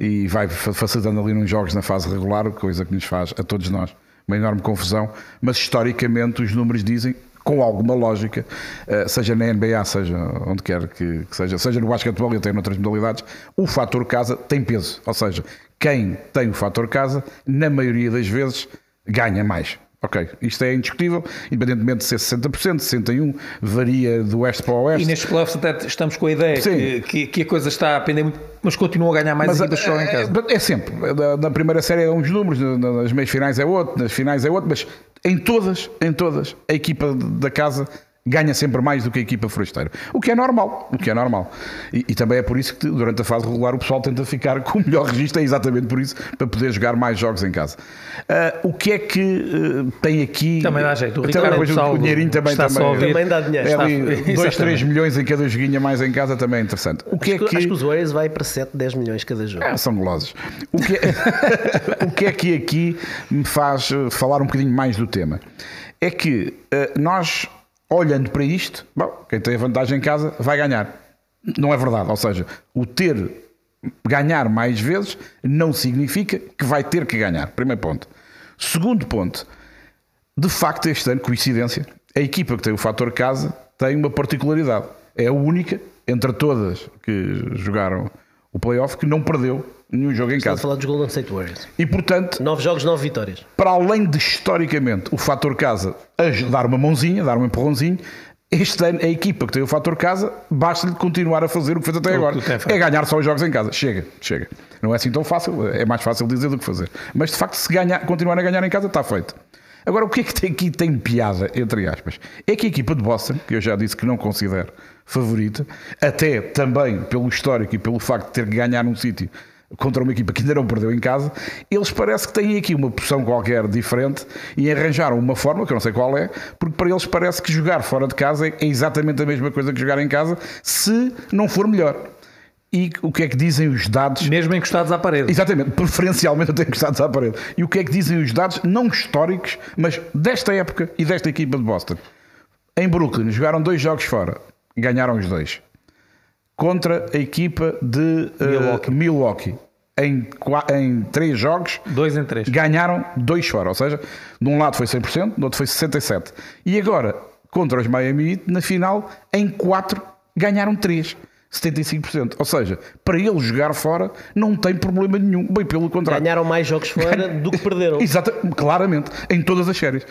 [SPEAKER 3] e vai fa- facilitando ali nos jogos na fase regular, coisa que nos faz a todos nós uma enorme confusão. Mas historicamente os números dizem, com alguma lógica, eh, seja na NBA, seja onde quer que, seja, seja no basquetebol e até noutras modalidades, o fator casa tem peso. Ou seja, quem tem o fator casa, na maioria das vezes, ganha mais. Ok, isto é indiscutível, independentemente de ser 60%, 61%, varia do oeste para o oeste.
[SPEAKER 1] E nestes playoffs até estamos com a ideia que, que, que a coisa está a pender muito, mas continua a ganhar mais
[SPEAKER 3] Mas
[SPEAKER 1] equipas que jogam em casa.
[SPEAKER 3] é, é sempre. Na, na primeira série é uns números, na- na- nas meias finais é outro, nas finais é outro, mas em todas, em todas, a equipa da casa ganha sempre mais do que a equipa forasteira. O que é normal, o que é normal. E, e, também é por isso que durante a fase regular o pessoal tenta ficar com o melhor registro, é exatamente por isso, para poder jogar mais jogos em casa. Uh, o que é que uh, tem aqui...
[SPEAKER 1] Também dá jeito. O,
[SPEAKER 3] também,
[SPEAKER 1] Ricardo,
[SPEAKER 3] o, o dinheirinho também, também,
[SPEAKER 2] também dá dinheiro.
[SPEAKER 3] É 2, 3 milhões em cada joguinho a mais em casa também é interessante.
[SPEAKER 2] O que acho, é que, acho que os Warriors vai para 7, 10 milhões cada jogo.
[SPEAKER 3] É, são golosos. O que, é, o que é que aqui me faz falar um bocadinho mais do tema? É que uh, nós olhando para isto, bom, quem tem a vantagem em casa vai ganhar. Não é verdade. Ou seja, o ter ganhar mais vezes não significa que vai ter que ganhar. Primeiro ponto. Segundo ponto, de facto, este ano, coincidência, a equipa que tem o fator casa tem uma particularidade. É a única entre todas que jogaram o playoff que não perdeu nenhum jogo em casa.
[SPEAKER 2] a falar dos Golden State Warriors.
[SPEAKER 3] E portanto,
[SPEAKER 2] 9 jogos, 9 vitórias.
[SPEAKER 3] Para além de historicamente o fator casa dar uma mãozinha, dar um empurrãozinho, este ano a equipa que tem o fator casa basta-lhe continuar a fazer o que fez até agora. É ganhar só os jogos em casa. Chega, chega. Não é assim tão fácil, é mais fácil dizer do que fazer. Mas de facto, se ganhar, continuar a ganhar em casa, está feito. Agora, o que é que tem aqui tem piada, entre aspas? É que a equipa de Boston, que eu já disse que não considero favorita, até também pelo histórico e pelo facto de ter que ganhar num sítio contra uma equipa que ainda não perdeu em casa, eles parece que têm aqui uma posição qualquer diferente e arranjaram uma forma, que eu não sei qual é, porque para eles parece que jogar fora de casa é exatamente a mesma coisa que jogar em casa, se não for melhor. E o que é que dizem os dados?
[SPEAKER 1] Mesmo encostados à parede.
[SPEAKER 3] Exatamente, preferencialmente até encostados à parede. E o que é que dizem os dados, não históricos, mas desta época e desta equipa de Boston? Em Brooklyn, jogaram dois jogos fora, ganharam os dois contra a equipa de uh, Milwaukee. Milwaukee. Em, em três jogos,
[SPEAKER 1] dois em três.
[SPEAKER 3] ganharam dois fora. Ou seja, de um lado foi 100%, do outro foi 67%. E agora, contra os Miami Heat, na final, em quatro, ganharam três. 75%. Ou seja, para ele jogar fora não tem problema nenhum. Bem, pelo contrário.
[SPEAKER 2] Ganharam mais jogos fora do que perderam.
[SPEAKER 3] Exato, claramente, em todas as séries.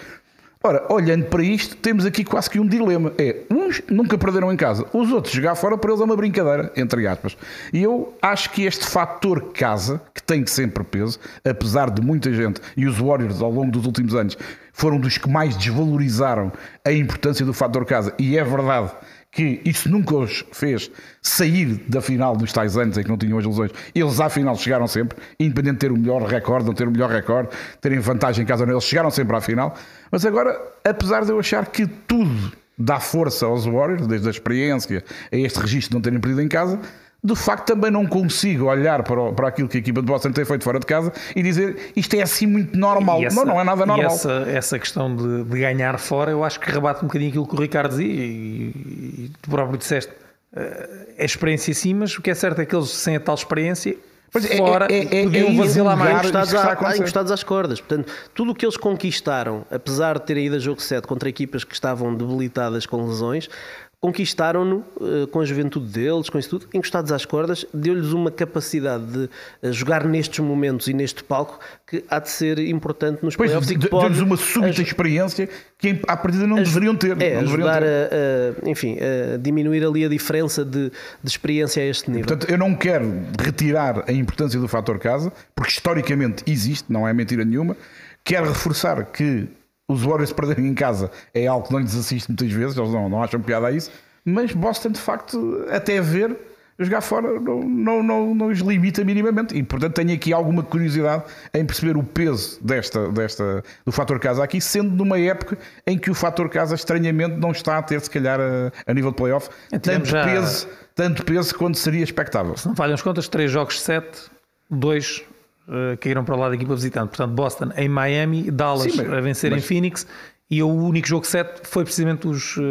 [SPEAKER 3] Ora, olhando para isto, temos aqui quase que um dilema. É, uns nunca perderam em casa, os outros jogar fora para eles é uma brincadeira, entre aspas. E eu acho que este fator casa, que tem sempre peso, apesar de muita gente, e os Warriors ao longo dos últimos anos, foram dos que mais desvalorizaram a importância do fator casa, e é verdade que isso nunca os fez sair da final dos tais anos em que não tinham as lesões. Eles à final chegaram sempre, independente de ter o melhor recorde, não ter o melhor recorde, terem vantagem em casa ou não, eles chegaram sempre à final. Mas agora, apesar de eu achar que tudo dá força aos Warriors, desde a experiência a este registro de não terem perdido em casa, de facto também não consigo olhar para, para aquilo que a equipa de Boston tem feito fora de casa e dizer isto é assim muito normal. Essa, não, não é nada normal.
[SPEAKER 1] E essa, essa questão de, de, ganhar fora, eu acho que rebate um bocadinho aquilo que o Ricardo dizia e, e tu próprio disseste. É experiência sim, mas o que é certo é que eles sem a tal experiência Pois é, fora é, é, é, fazer lá mais.
[SPEAKER 2] Encostados, à, encostados às cordas. Portanto, tudo o que eles conquistaram, apesar de terem ido a jogo 7 contra equipas que estavam debilitadas com lesões, conquistaram-no uh, com a juventude deles, com isso tudo, encostados às cordas, deu-lhes uma capacidade de uh, jogar nestes momentos e neste palco que há de ser importante nos
[SPEAKER 3] pois,
[SPEAKER 2] playoffs.
[SPEAKER 3] Deu-lhes uma súbita experiência que à partida não deveriam ter.
[SPEAKER 2] É,
[SPEAKER 3] não
[SPEAKER 2] ajudar
[SPEAKER 3] ter.
[SPEAKER 2] A, a, enfim, a diminuir ali a diferença de, de, experiência a este nível.
[SPEAKER 3] Portanto, eu não quero retirar a importância do fator casa, porque historicamente existe, não é mentira nenhuma. Quero reforçar que os Warriors perderem em casa é algo que não lhes assiste muitas vezes, eles não, não acham piada a isso, mas Boston de facto, até ver, jogar fora não, não, não, não os limita minimamente e portanto tenho aqui alguma curiosidade em perceber o peso desta, desta, do fator casa aqui, sendo numa época em que o fator casa estranhamente não está a ter se calhar a, a nível de playoff tanto já... peso, tanto peso quanto seria expectável.
[SPEAKER 1] Se não falham as contas, 3 jogos 7, 2 uh, caíram para lá da equipa visitante. Portanto, Boston em Miami, Dallas Sim, mas, a vencer mas... em Phoenix e o único jogo 7 foi precisamente os, uh,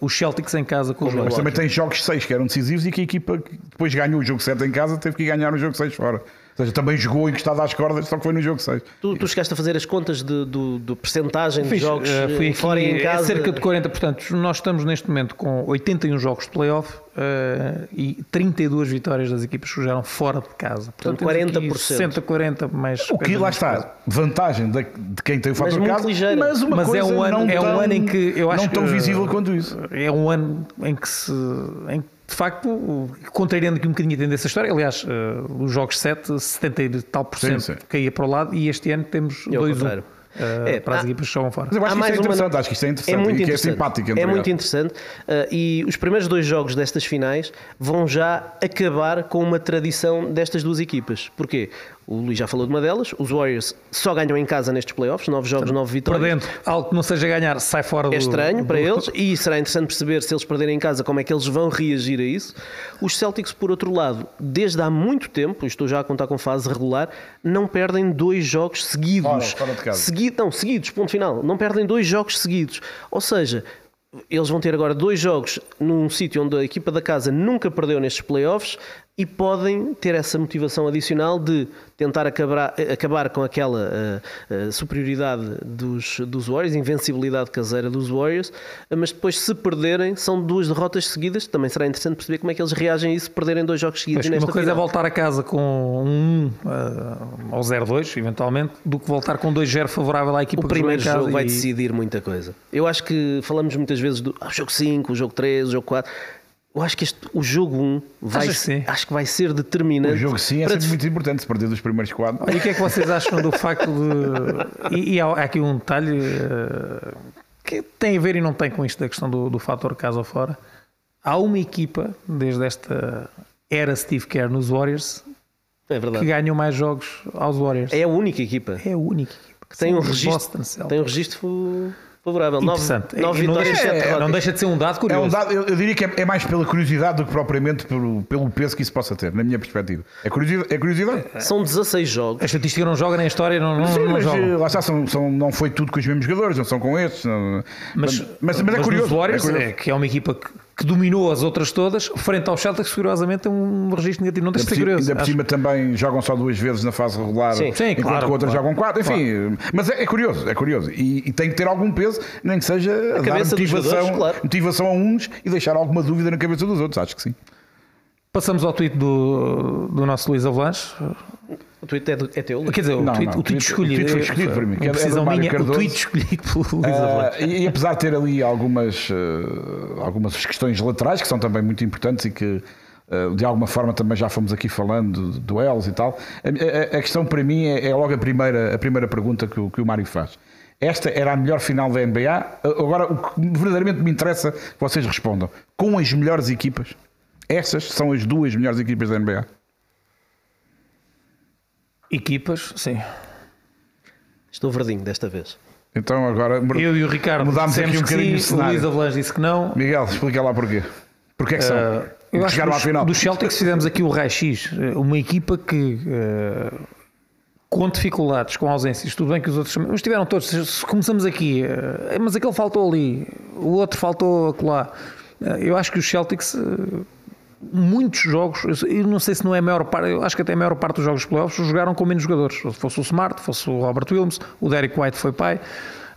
[SPEAKER 1] os Celtics em casa com os
[SPEAKER 3] Mas também tem jogos 6 que eram decisivos e que a equipa que depois ganhou o jogo 7 em casa teve que ganhar o jogo 6 fora. Ou seja, também jogou encostado às cordas, só que foi no jogo 6.
[SPEAKER 2] Tu, tu chegaste a fazer as contas de, do, do percentagem de jogos uh, fui aqui, fora e em é casa?
[SPEAKER 1] É cerca de 40%. Portanto, nós estamos neste momento com 81 jogos de playoff uh, e 32 vitórias das equipas que jogaram fora de casa.
[SPEAKER 2] Portanto, Portanto 40%.
[SPEAKER 1] 60, 40 mais.
[SPEAKER 3] O que lá está, vantagem de, de quem tem o fator mas casa, mas uma
[SPEAKER 1] mas é
[SPEAKER 3] coisa
[SPEAKER 1] é um ano, é um ano em que eu acho
[SPEAKER 3] não tão visível quanto isso.
[SPEAKER 1] É um ano em que se em de facto, contrariando aqui um bocadinho a tendência história, aliás, uh, os jogos 7, 70 e tal por cento caía para o lado e este ano temos 2-1. Uh,
[SPEAKER 2] É,
[SPEAKER 1] para as
[SPEAKER 2] há-
[SPEAKER 1] equipas que estavam fora.
[SPEAKER 3] Mas eu acho que isto é
[SPEAKER 2] mais uma-
[SPEAKER 3] interessante, acho que isto é interessante
[SPEAKER 2] É muito
[SPEAKER 3] e que é
[SPEAKER 2] interessante.
[SPEAKER 3] simpático.
[SPEAKER 2] É muito interessante. Uh, e os primeiros dois jogos destas finais vão já acabar com uma tradição destas duas equipas. Porquê? O Luís já falou de uma delas. Os Warriors só ganham em casa nestes playoffs, nove jogos, nove
[SPEAKER 1] Para
[SPEAKER 2] vitórias.
[SPEAKER 1] dentro, algo que não seja ganhar, sai fora do.
[SPEAKER 2] É estranho para eles e será interessante perceber se eles perderem em casa como é que eles vão reagir a isso. Os Celtics, por outro lado, desde há muito tempo, estou já a contar com fase regular, não perdem dois jogos seguidos.
[SPEAKER 3] Fora, fora de casa.
[SPEAKER 2] Segui- não, seguidos, ponto final. Não perdem dois jogos seguidos. Ou seja, eles vão ter agora dois jogos num sítio onde a equipa da casa nunca perdeu nestes playoffs e podem ter essa motivação adicional de tentar acabar, acabar com aquela eh, eh, superioridade dos, dos Warriors, invencibilidade caseira dos Warriors, eh, mas depois se perderem, são duas derrotas seguidas, também será interessante perceber como é que eles reagem a isso, perderem dois jogos seguidos nesta
[SPEAKER 1] uma coisa é
[SPEAKER 2] final.
[SPEAKER 1] voltar a casa com um 1 uh, ao 0-2, eventualmente, do que voltar com 2-0 favorável à equipa
[SPEAKER 2] O primeiro jogo vai
[SPEAKER 1] e-
[SPEAKER 2] decidir muita coisa. Eu acho que falamos muitas vezes do ah, jogo 5, o jogo 3, o jogo 4. Eu acho que este, o jogo 1 vai,
[SPEAKER 1] Achas que sim?
[SPEAKER 2] acho que vai ser determinante.
[SPEAKER 3] O jogo sim é sempre muito importante se perder dos primeiros quadros.
[SPEAKER 1] E o que é que vocês acham do facto de. E, e há há aqui um detalhe eh, que tem a ver e não tem com isto da questão do, do fator casa ou fora. Há uma equipa, desde esta era Steve Kerr nos Warriors,
[SPEAKER 2] É
[SPEAKER 1] que ganham mais jogos aos Warriors.
[SPEAKER 2] É a única equipa
[SPEAKER 1] É a única equipa que
[SPEAKER 2] tem um registro, tem um registro favorável. Nove,
[SPEAKER 1] Interessante.
[SPEAKER 2] nove
[SPEAKER 1] E
[SPEAKER 2] vitórias,
[SPEAKER 1] deixa, é, não deixa de ser um dado
[SPEAKER 3] É
[SPEAKER 1] curioso.
[SPEAKER 3] um dado, eu, eu diria que é, é mais pela curiosidade do que propriamente pelo, pelo peso que isso possa ter, na minha perspectiva. É curiosidade? É curiosidade?
[SPEAKER 2] São 16 jogos.
[SPEAKER 1] A estatística não joga nem a história, não, não,
[SPEAKER 3] Sim,
[SPEAKER 1] não
[SPEAKER 3] mas
[SPEAKER 1] joga.
[SPEAKER 3] eh, lá está, são, são- não foi tudo com os mesmos jogadores, não são com estes. não-
[SPEAKER 1] Mas,
[SPEAKER 3] mas, mas é
[SPEAKER 1] nos
[SPEAKER 3] curioso.
[SPEAKER 1] Warriors,
[SPEAKER 3] é curioso.
[SPEAKER 1] é, que é uma equipa que, que dominou as outras todas, frente aos Celtics, curiosamente, tem um registro negativo. Não deixa
[SPEAKER 3] Ainda
[SPEAKER 1] de ser curioso.
[SPEAKER 3] ainda por cima também jogam só duas vezes na fase regular,
[SPEAKER 2] Sim.
[SPEAKER 1] Sim,
[SPEAKER 3] enquanto
[SPEAKER 1] claro,
[SPEAKER 3] que outras
[SPEAKER 1] claro.
[SPEAKER 3] jogam quatro. Enfim, mas é, é curioso, é curioso. E, e tem que ter algum peso, nem que seja a dar motivação,
[SPEAKER 2] claro.
[SPEAKER 3] motivação a uns e deixar alguma dúvida na cabeça dos outros. Acho que sim.
[SPEAKER 1] Passamos ao tweet do, do nosso Luís Avalanche.
[SPEAKER 2] O tweet é, do- é teu.
[SPEAKER 1] Quer dizer, o,
[SPEAKER 3] Não,
[SPEAKER 1] tweet,
[SPEAKER 3] não,
[SPEAKER 1] o
[SPEAKER 3] o
[SPEAKER 1] tweet escolhido.
[SPEAKER 3] o tweet foi escolhido por mim, que é- é do
[SPEAKER 1] precisão
[SPEAKER 3] Mário
[SPEAKER 1] minha, o
[SPEAKER 3] Cardoso.
[SPEAKER 1] tweet escolhido pelo Luís.
[SPEAKER 3] Ah, e, e apesar de ter ali algumas, ah, algumas questões laterais que são também muito importantes e que ah, de alguma forma também já fomos aqui falando de duelos e tal, a, a- a questão para mim é, é logo a primeira, a primeira pergunta que o, que o Mário faz. Esta era a melhor final da NBA. Agora, o que verdadeiramente me interessa que vocês respondam: com as melhores equipas, estas são as duas melhores equipas da NBA.
[SPEAKER 1] Equipas, sim.
[SPEAKER 2] Estou verdinho desta vez.
[SPEAKER 3] Então, agora
[SPEAKER 1] Eu e o Ricardo
[SPEAKER 3] Mudámos aqui um bocadinho o
[SPEAKER 1] sim, o
[SPEAKER 3] cenário.
[SPEAKER 1] Luís disse que não.
[SPEAKER 3] Miguel, explica lá porquê. Porquê é que são?
[SPEAKER 1] Uh, eu acho que
[SPEAKER 3] chegaram à
[SPEAKER 1] dos,
[SPEAKER 3] final.
[SPEAKER 1] dos Celtics fizemos aqui o raio-x. Uh, Uma equipa que, uh, com dificuldades, com ausências, tudo bem que os outros mas estiveram todos. Se começamos aqui, uh, mas aquele faltou ali, o outro faltou acolá. Uh, eu acho que os Celtics, uh, muitos jogos, eu- não sei se não é a maior parte, eu acho que até a maior parte dos jogos de playoffs jogaram com menos jogadores. Se fosse o Smart, fosse o Robert Williams, o Derek White foi pai.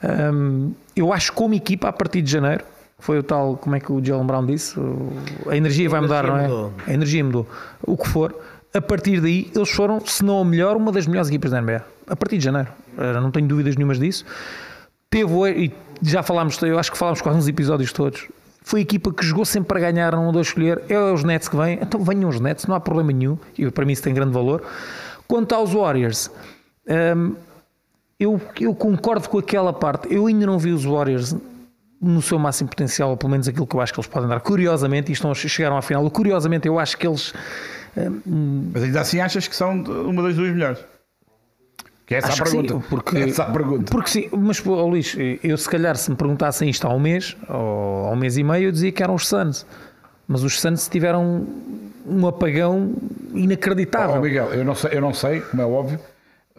[SPEAKER 1] Um, eu acho que como equipa, a partir de janeiro, foi o tal, como é que o Jalen Brown disse? A energia vai mudar, não é?
[SPEAKER 2] mudou.
[SPEAKER 1] A energia mudou. O que for, a partir daí, eles foram, se não a melhor, uma das melhores equipas da NBA. A partir de janeiro. Não tenho dúvidas nenhumas disso. Teve, e já falámos, eu acho que falámos quase nos episódios todos. Foi a equipa que jogou sempre para ganhar, não andou a escolher. É os Nets que vêm, então venham os Nets, não há problema nenhum. E para mim isso tem grande valor. Quanto aos Warriors, hum, eu, eu concordo com aquela parte. Eu ainda não vi os Warriors no seu máximo potencial, ou pelo menos aquilo que eu acho que eles podem dar. Curiosamente, e estão, chegaram à final. Curiosamente, eu acho que eles.
[SPEAKER 3] Mas ainda assim achas que são uma das duas melhores? Que é essa
[SPEAKER 1] Acho
[SPEAKER 3] a pergunta.
[SPEAKER 1] sim, porque,
[SPEAKER 3] Essa a pergunta.
[SPEAKER 1] porque sim, mas ó, Luís, eu se calhar se me perguntassem isto há um mês ou há um mês e meio, eu dizia que eram os Suns. Mas os Suns tiveram um apagão inacreditável.
[SPEAKER 3] Oh, Miguel, eu não, sei, eu não sei, como é óbvio,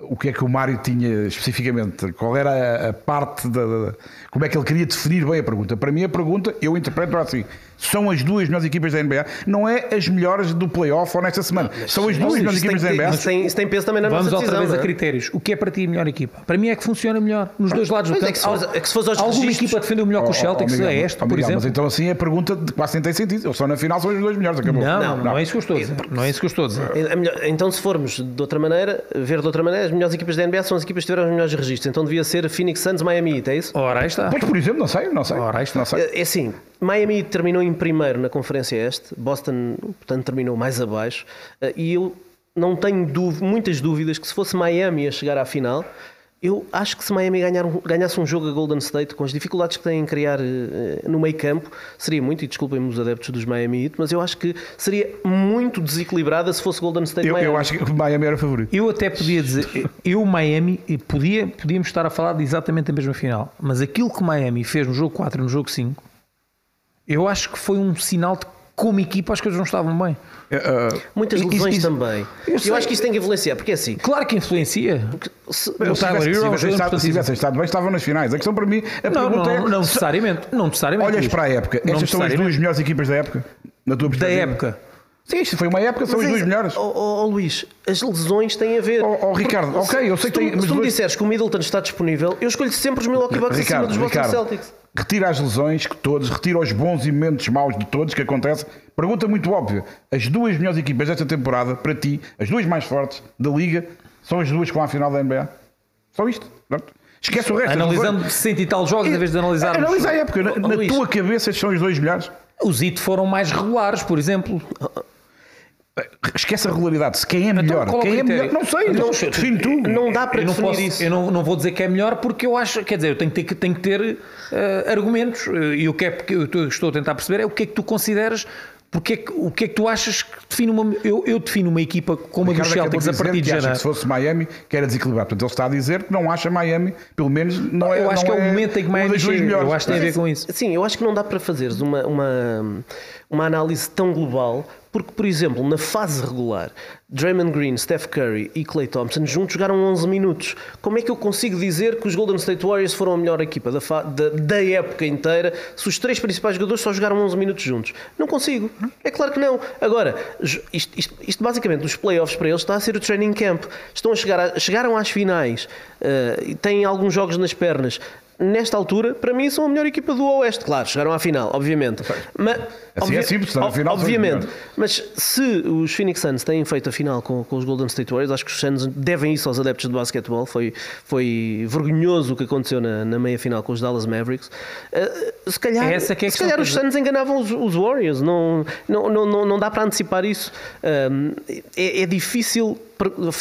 [SPEAKER 3] o que é que o Mário tinha especificamente, qual era a, a parte da, da- Como é que ele queria definir bem a pergunta? Para mim, a pergunta, eu interpreto assim: são as duas melhores equipas da NBA, não é as melhores do playoff ou nesta semana, são as duas melhores
[SPEAKER 2] tem,
[SPEAKER 3] equipas da
[SPEAKER 2] que
[SPEAKER 3] NBA.
[SPEAKER 2] isso, tem, isso tem peso também na
[SPEAKER 1] Vamos
[SPEAKER 2] nossa
[SPEAKER 1] outra
[SPEAKER 2] decisão.
[SPEAKER 1] vez a
[SPEAKER 2] não é?
[SPEAKER 1] critérios. O que é para ti a melhor equipa? Para mim é que funciona melhor nos dois lados do
[SPEAKER 2] é
[SPEAKER 1] campo.
[SPEAKER 2] que se fores- é que se fores aos
[SPEAKER 1] Alguma
[SPEAKER 2] registros-
[SPEAKER 1] equipa defendeu melhor que os
[SPEAKER 3] Oh, oh,
[SPEAKER 1] Celtics?
[SPEAKER 3] Miguel,
[SPEAKER 1] é esta,
[SPEAKER 3] oh,
[SPEAKER 1] por exemplo?
[SPEAKER 3] Mas então assim a pergunta quase nem tem sentido. Eles só na final são os dois melhores, acabou.
[SPEAKER 1] Não, não, é isso que eu estou a dizer. Não é isso que eu estou a dizer.
[SPEAKER 2] É melhor- Então, se formos de outra maneira, ver de outra maneira, as melhores equipas da NBA são as equipas que tiveram os melhores registros. Então devia ser Phoenix Suns, Miami Heat, é isso?
[SPEAKER 1] Ora, aí está.
[SPEAKER 3] Pois, por exemplo, não sei, não sei.
[SPEAKER 1] Ora, aí está.
[SPEAKER 3] Não sei.
[SPEAKER 2] É assim, Miami terminou em primeiro na Conferência Este, Boston, portanto, terminou mais abaixo, eh, e eu não tenho dú- muitas dúvidas que se fosse Miami a chegar à final, Eu acho que se Miami ganhar ganhasse um jogo a Golden State, com as dificuldades que têm em criar eh, no meio campo, seria muito, e desculpem-me os adeptos dos Miami Heat, mas eu acho que seria muito desequilibrada se fosse Golden State
[SPEAKER 3] Eu,
[SPEAKER 2] Miami.
[SPEAKER 3] eu acho que Miami era o favorito.
[SPEAKER 1] Eu até podia dizer, eu, Miami, e podia, podíamos estar a falar de exatamente a mesma final, mas aquilo que Miami fez no jogo 4 e no jogo 5, eu acho que foi um sinal de que, como equipa, as coisas não estavam bem.
[SPEAKER 3] Eh,
[SPEAKER 2] Muitas
[SPEAKER 1] Isso-
[SPEAKER 2] lesões
[SPEAKER 1] isso-
[SPEAKER 2] também.
[SPEAKER 1] eu
[SPEAKER 2] Eu, acho que isso tem que influenciar, porque é assim.
[SPEAKER 1] Claro que influencia.
[SPEAKER 2] se-
[SPEAKER 3] tivesse-
[SPEAKER 1] é
[SPEAKER 3] tivessem estado- se
[SPEAKER 1] importantíssimo.
[SPEAKER 3] tivessem estado bem, estavam nas finais. A questão para mim, a
[SPEAKER 1] Não,
[SPEAKER 3] pergunta
[SPEAKER 1] não,
[SPEAKER 3] é:
[SPEAKER 1] não, não necessariamente. Não necessariamente.
[SPEAKER 3] olhas para a época,
[SPEAKER 1] Não
[SPEAKER 3] estas são as duas melhores equipas da época? Na tua
[SPEAKER 1] Da época.
[SPEAKER 3] Sim, isto foi uma época, são
[SPEAKER 2] Mas
[SPEAKER 3] as
[SPEAKER 2] é-
[SPEAKER 3] duas melhores.
[SPEAKER 2] Ó ó, ó, Luís, as lesões têm a ver.
[SPEAKER 3] Ó, ó, Ricardo,
[SPEAKER 2] Porque
[SPEAKER 3] ok, eu
[SPEAKER 2] se
[SPEAKER 3] sei que
[SPEAKER 2] tu,
[SPEAKER 3] tem- mas
[SPEAKER 2] Se tu me
[SPEAKER 3] dois-
[SPEAKER 2] disseres que o Middleton está disponível, eu escolho sempre os Milwaukee Bucks acima
[SPEAKER 3] Ricardo,
[SPEAKER 2] dos Boston Celtics.
[SPEAKER 3] Retira as lesões que todos, retira os bons e momentos maus de todos que acontecem. Pergunta muito óbvia: as duas melhores equipas desta temporada, para ti, as duas mais fortes da liga, são as duas que vão à final da NBA? Só isto? Pronto. Esquece o resto.
[SPEAKER 1] Analisando 60 e tal jogos, em vez de analisar.
[SPEAKER 3] Analisa a época. Na,
[SPEAKER 2] Ó,
[SPEAKER 3] na tua cabeça, estes são os dois melhores.
[SPEAKER 1] Os IT foram mais regulares, por exemplo.
[SPEAKER 3] Esquece a regularidade. Se quem é melhor?
[SPEAKER 1] qual é o
[SPEAKER 3] quem é melhor? Não sei.
[SPEAKER 1] Então,
[SPEAKER 3] Não, define tu.
[SPEAKER 2] Não dá para
[SPEAKER 1] eu não,
[SPEAKER 2] definir
[SPEAKER 1] posso-
[SPEAKER 2] isso.
[SPEAKER 1] eu não, não vou dizer que é melhor porque eu acho, quer dizer, eu tenho que ter, tenho que ter eh, argumentos eh, e o que é que eu estou- a tentar perceber é o que é que tu consideras, porque é que, o que é que tu achas que define uma. Eu, eu defino uma equipa como a dos
[SPEAKER 3] acabou
[SPEAKER 1] Celtics a partir de
[SPEAKER 3] que acha
[SPEAKER 1] janeiro.
[SPEAKER 3] que se fosse Miami, que era desequilibrado. Portanto, ele está a dizer que não acha Miami, pelo menos não é.
[SPEAKER 1] eu acho
[SPEAKER 3] não
[SPEAKER 1] que é o momento em que Miami chega.
[SPEAKER 3] melhores.
[SPEAKER 1] Eu acho que tem a ver com isso.
[SPEAKER 2] Sim, eu acho que não dá para fazeres uma, uma, uma análise tão global, porque, por exemplo, na fase regular, Draymond Green, Steph Curry e Clay Thompson juntos jogaram 11 minutos. Como é que eu consigo dizer que os Golden State Warriors foram a melhor equipa da, da, da época inteira se os três principais jogadores só jogaram 11 minutos juntos? Não consigo. É claro que não. Agora, isto, isto- isto basicamente, os playoffs para eles está a ser o training camp. Estão a chegar a- chegaram às finais, e têm alguns jogos nas pernas nesta altura, para mim, são a melhor equipa do Oeste. Claro, chegaram à final, obviamente. Mas,
[SPEAKER 3] Assim é simples,
[SPEAKER 2] ob-
[SPEAKER 3] final,
[SPEAKER 2] Obviamente. Mas se os Phoenix Suns têm feito a final com, com os Golden State Warriors, acho que os Suns devem isso aos adeptos de basquetebol. Foi, foi vergonhoso o que aconteceu na, na meia final com os Dallas Mavericks. Uh, se calhar,
[SPEAKER 1] Essa que é a
[SPEAKER 2] se calhar os
[SPEAKER 1] é.
[SPEAKER 2] Suns enganavam os, os Warriors. Não, não, não, não, não dá para antecipar isso. Um, é, é difícil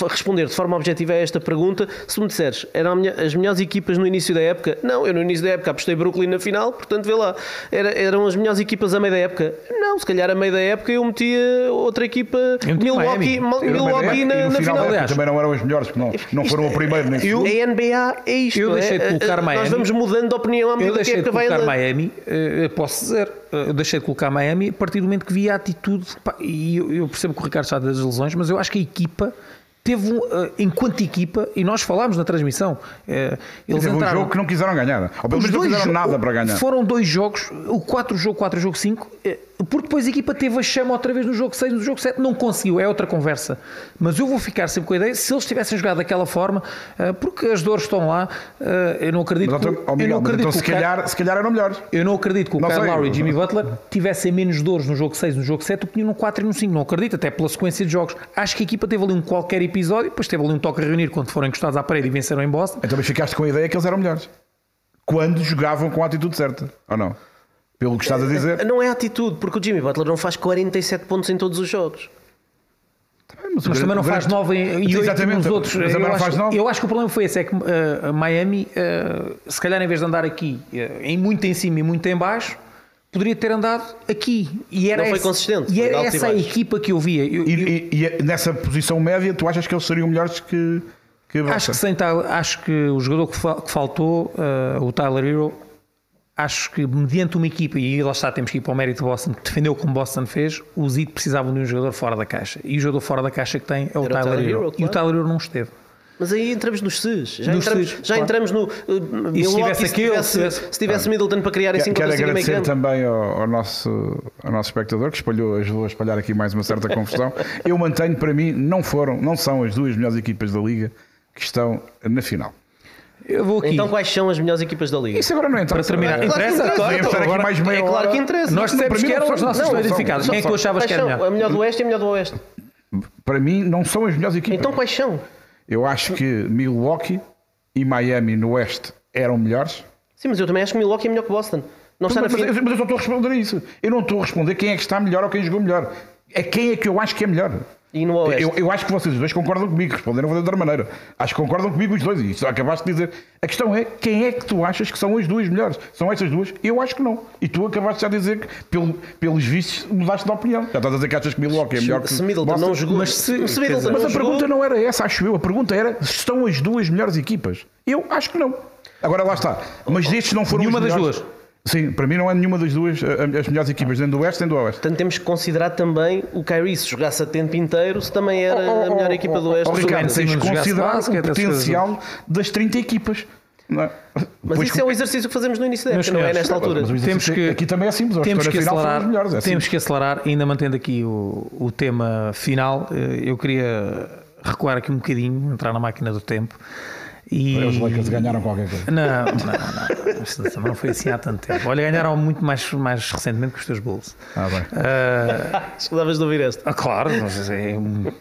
[SPEAKER 2] responder de forma objetiva a esta pergunta. Se me disseres, eram as melhores equipas no início da época? Não, eu no início da época apostei Brooklyn na final, portanto vê lá. Era- eram as melhores equipas a meio da época? Não, se calhar a meio da época eu metia outra equipa,
[SPEAKER 1] Eu meti
[SPEAKER 2] Milwaukee,
[SPEAKER 1] Miami.
[SPEAKER 2] Milwaukee na,
[SPEAKER 3] no
[SPEAKER 2] na
[SPEAKER 3] final
[SPEAKER 1] Aliás,
[SPEAKER 3] também não eram os melhores, porque não, não foram o primeiro nem
[SPEAKER 1] eu-.
[SPEAKER 2] A NBA é isto.
[SPEAKER 1] Eu
[SPEAKER 2] é?
[SPEAKER 1] deixei de colocar
[SPEAKER 2] Nós
[SPEAKER 1] Miami.
[SPEAKER 2] vamos mudando de opinião à
[SPEAKER 1] Eu
[SPEAKER 2] medida que a
[SPEAKER 1] deixei de
[SPEAKER 2] época vai
[SPEAKER 1] colocar
[SPEAKER 2] andando.
[SPEAKER 1] Miami, eh, eu posso dizer, eh, eu deixei de colocar Miami a partir do momento que vi a atitude, pá, e eu, eu percebo que o Ricardo está das lesões, mas eu acho que a equipa teve, um, eh, enquanto equipa, e nós falámos na transmissão, eh, eles
[SPEAKER 3] Teve um
[SPEAKER 1] entraram...
[SPEAKER 3] jogo que não quiseram ganhar. Ou pelo
[SPEAKER 1] Os
[SPEAKER 3] menos não fizeram nada para ganhar.
[SPEAKER 1] Foram dois jogos, o 4 jogo 4 jogo 5, eh, porque depois a equipa teve a chama outra vez no jogo 6, no jogo 7, não conseguiu, é outra conversa. Mas eu vou ficar sempre com a ideia, se eles tivessem jogado daquela forma, porque as dores estão lá, eu não acredito
[SPEAKER 3] Mas,
[SPEAKER 1] que,
[SPEAKER 3] então, ó,
[SPEAKER 1] eu
[SPEAKER 3] Miguel,
[SPEAKER 1] não acredito
[SPEAKER 3] então
[SPEAKER 1] que
[SPEAKER 3] se calhar, se calhar eram melhores.
[SPEAKER 1] eu não acredito que o Kyle. Lowry e Jimmy Butler tivessem menos dores no jogo 6 no jogo 7 do que no 4 e no 5. Não acredito, até pela sequência de jogos. Acho que a equipa teve ali um qualquer episódio, depois teve ali um toque a reunir quando foram encostados à parede e venceram em Boston.
[SPEAKER 3] Então mas ficaste com a ideia que eles eram melhores. Quando jogavam com a atitude certa. Ou não? Pelo que estás a dizer.
[SPEAKER 2] Não é atitude, porque o Jimmy Butler não faz 47 pontos em todos os jogos.
[SPEAKER 1] Mas também não faz 9 e 8
[SPEAKER 3] Exatamente,
[SPEAKER 1] nos outros.
[SPEAKER 3] mas também
[SPEAKER 1] eu,
[SPEAKER 3] não
[SPEAKER 1] acho,
[SPEAKER 3] faz nove.
[SPEAKER 1] eu acho que o problema foi esse: é que eh, Miami, eh, se calhar em vez de andar aqui eh, em muito em cima e muito em baixo, poderia ter andado aqui. E era
[SPEAKER 2] Não foi
[SPEAKER 1] essa,
[SPEAKER 2] consistente,
[SPEAKER 1] E era essa a equipa que eu via. Eu-
[SPEAKER 3] E,
[SPEAKER 1] eu-
[SPEAKER 3] e- e nessa posição média, tu achas que eles seriam melhores que, que?
[SPEAKER 1] Acho que, sem tal, acho que o jogador que, fa- que faltou, eh, o Tyler Hero, acho que mediante uma equipa, e lá está, temos que ir para o mérito de Boston, que defendeu como Boston fez, os Heat precisavam de um jogador fora da caixa. E o jogador fora da caixa que tem é o
[SPEAKER 2] Era o
[SPEAKER 1] Tyler,
[SPEAKER 2] Tyler
[SPEAKER 1] Hero.
[SPEAKER 2] Hero,
[SPEAKER 1] E o
[SPEAKER 2] claro.
[SPEAKER 1] Tyler Hero não esteve.
[SPEAKER 2] Mas aí entramos nos SES. Já,
[SPEAKER 1] Nos
[SPEAKER 2] entramos,
[SPEAKER 1] Cs,
[SPEAKER 2] já
[SPEAKER 1] claro.
[SPEAKER 2] entramos no. uh,
[SPEAKER 1] tivesse
[SPEAKER 2] se tivesse,
[SPEAKER 1] se tivesse-
[SPEAKER 2] se tivesse Middleton para criar em
[SPEAKER 3] Quero
[SPEAKER 2] 5
[SPEAKER 3] quero
[SPEAKER 2] contra 5 meio
[SPEAKER 3] agradecer também ao, ao nosso, ao nosso espectador que espalhou, ajudou a espalhar aqui mais uma certa confusão. Eu mantenho, para mim, não foram, não são as duas melhores equipas da Liga que estão na final.
[SPEAKER 1] Eu vou aqui.
[SPEAKER 2] Então quais são as melhores equipas da Liga?
[SPEAKER 3] Isso agora não entra.
[SPEAKER 1] Para terminar,
[SPEAKER 3] que
[SPEAKER 1] interessa? Claro,
[SPEAKER 3] mais meia
[SPEAKER 2] é claro
[SPEAKER 3] hora.
[SPEAKER 2] que interessa.
[SPEAKER 1] Nós dissemos
[SPEAKER 3] mim
[SPEAKER 1] que
[SPEAKER 3] não
[SPEAKER 1] eram
[SPEAKER 3] Não, são.
[SPEAKER 1] identificadas.
[SPEAKER 3] Não
[SPEAKER 1] Quem é que tu achavas que era melhor?
[SPEAKER 2] A melhor do Oeste e a melhor do Oeste.
[SPEAKER 3] Para mim, não são as melhores equipas.
[SPEAKER 2] Então quais são?
[SPEAKER 3] Eu acho que Milwaukee e Miami no Oeste eram melhores.
[SPEAKER 2] Sim, mas eu também acho que Milwaukee é melhor que Boston. Não está na
[SPEAKER 3] Mas,
[SPEAKER 2] final.
[SPEAKER 3] mas eu só estou a responder a isso. Eu não estou a responder quem é que está melhor ou quem jogou melhor. É quem é que eu acho que é melhor.
[SPEAKER 2] E no Oeste?
[SPEAKER 3] Eu, eu acho que vocês os dois concordam comigo, responderam de outra maneira. Acho que concordam comigo os dois, e isso acabaste de dizer. A questão é quem é que tu achas que são as duas melhores? São estas duas? Eu acho que não. E tu acabaste já de dizer que, pelo, pelos vistos, mudaste de opinião. Já estás a dizer que achas que Milwaukee é melhor que
[SPEAKER 2] Se Middleton
[SPEAKER 3] Boston.
[SPEAKER 2] não jogou,
[SPEAKER 1] Mas se-
[SPEAKER 2] se Middleton
[SPEAKER 3] Mas
[SPEAKER 2] não
[SPEAKER 3] a
[SPEAKER 2] jogou-
[SPEAKER 3] pergunta não era essa, acho eu. A pergunta era se estão as duas melhores equipas. Eu acho que não. Agora lá está. Mas destes não foram
[SPEAKER 1] Nenhuma
[SPEAKER 3] os
[SPEAKER 1] das
[SPEAKER 3] melhores.
[SPEAKER 1] duas.
[SPEAKER 3] Sim, para mim não é nenhuma das duas eh, as melhores equipas, nem do Oeste nem do Oeste.
[SPEAKER 2] Portanto, temos que considerar também o Kyrie, se jogasse a tempo inteiro, se também era
[SPEAKER 3] Oh, oh,
[SPEAKER 2] a melhor
[SPEAKER 3] oh,
[SPEAKER 2] equipa do
[SPEAKER 3] oh,
[SPEAKER 2] Oeste.
[SPEAKER 3] oh, Ricardo, tens
[SPEAKER 1] jogasse
[SPEAKER 3] considerar o potencial das 30 equipas. Não é?
[SPEAKER 2] Mas
[SPEAKER 3] Pois
[SPEAKER 2] isso é um exercício que fazemos no início da época, não é nesta altura.
[SPEAKER 3] Mas o
[SPEAKER 1] Temos que-
[SPEAKER 3] aqui também é simples. Os
[SPEAKER 1] Temos
[SPEAKER 3] que
[SPEAKER 1] que, acelerar,
[SPEAKER 3] melhores. É
[SPEAKER 1] temos
[SPEAKER 3] simples.
[SPEAKER 1] que acelerar, ainda mantendo aqui o, o tema final, eh, eu queria recuar aqui um bocadinho, entrar na máquina do tempo. E...
[SPEAKER 3] Os Lakers ganharam qualquer coisa.
[SPEAKER 1] Não, não, não. Não foi assim há tanto tempo. Olha, ganharam muito mais, mais recentemente que os teus Bulls.
[SPEAKER 3] Ah, bem.
[SPEAKER 1] Ah,
[SPEAKER 2] Escusavas de ouvir esta.
[SPEAKER 1] ah, claro, mas é um-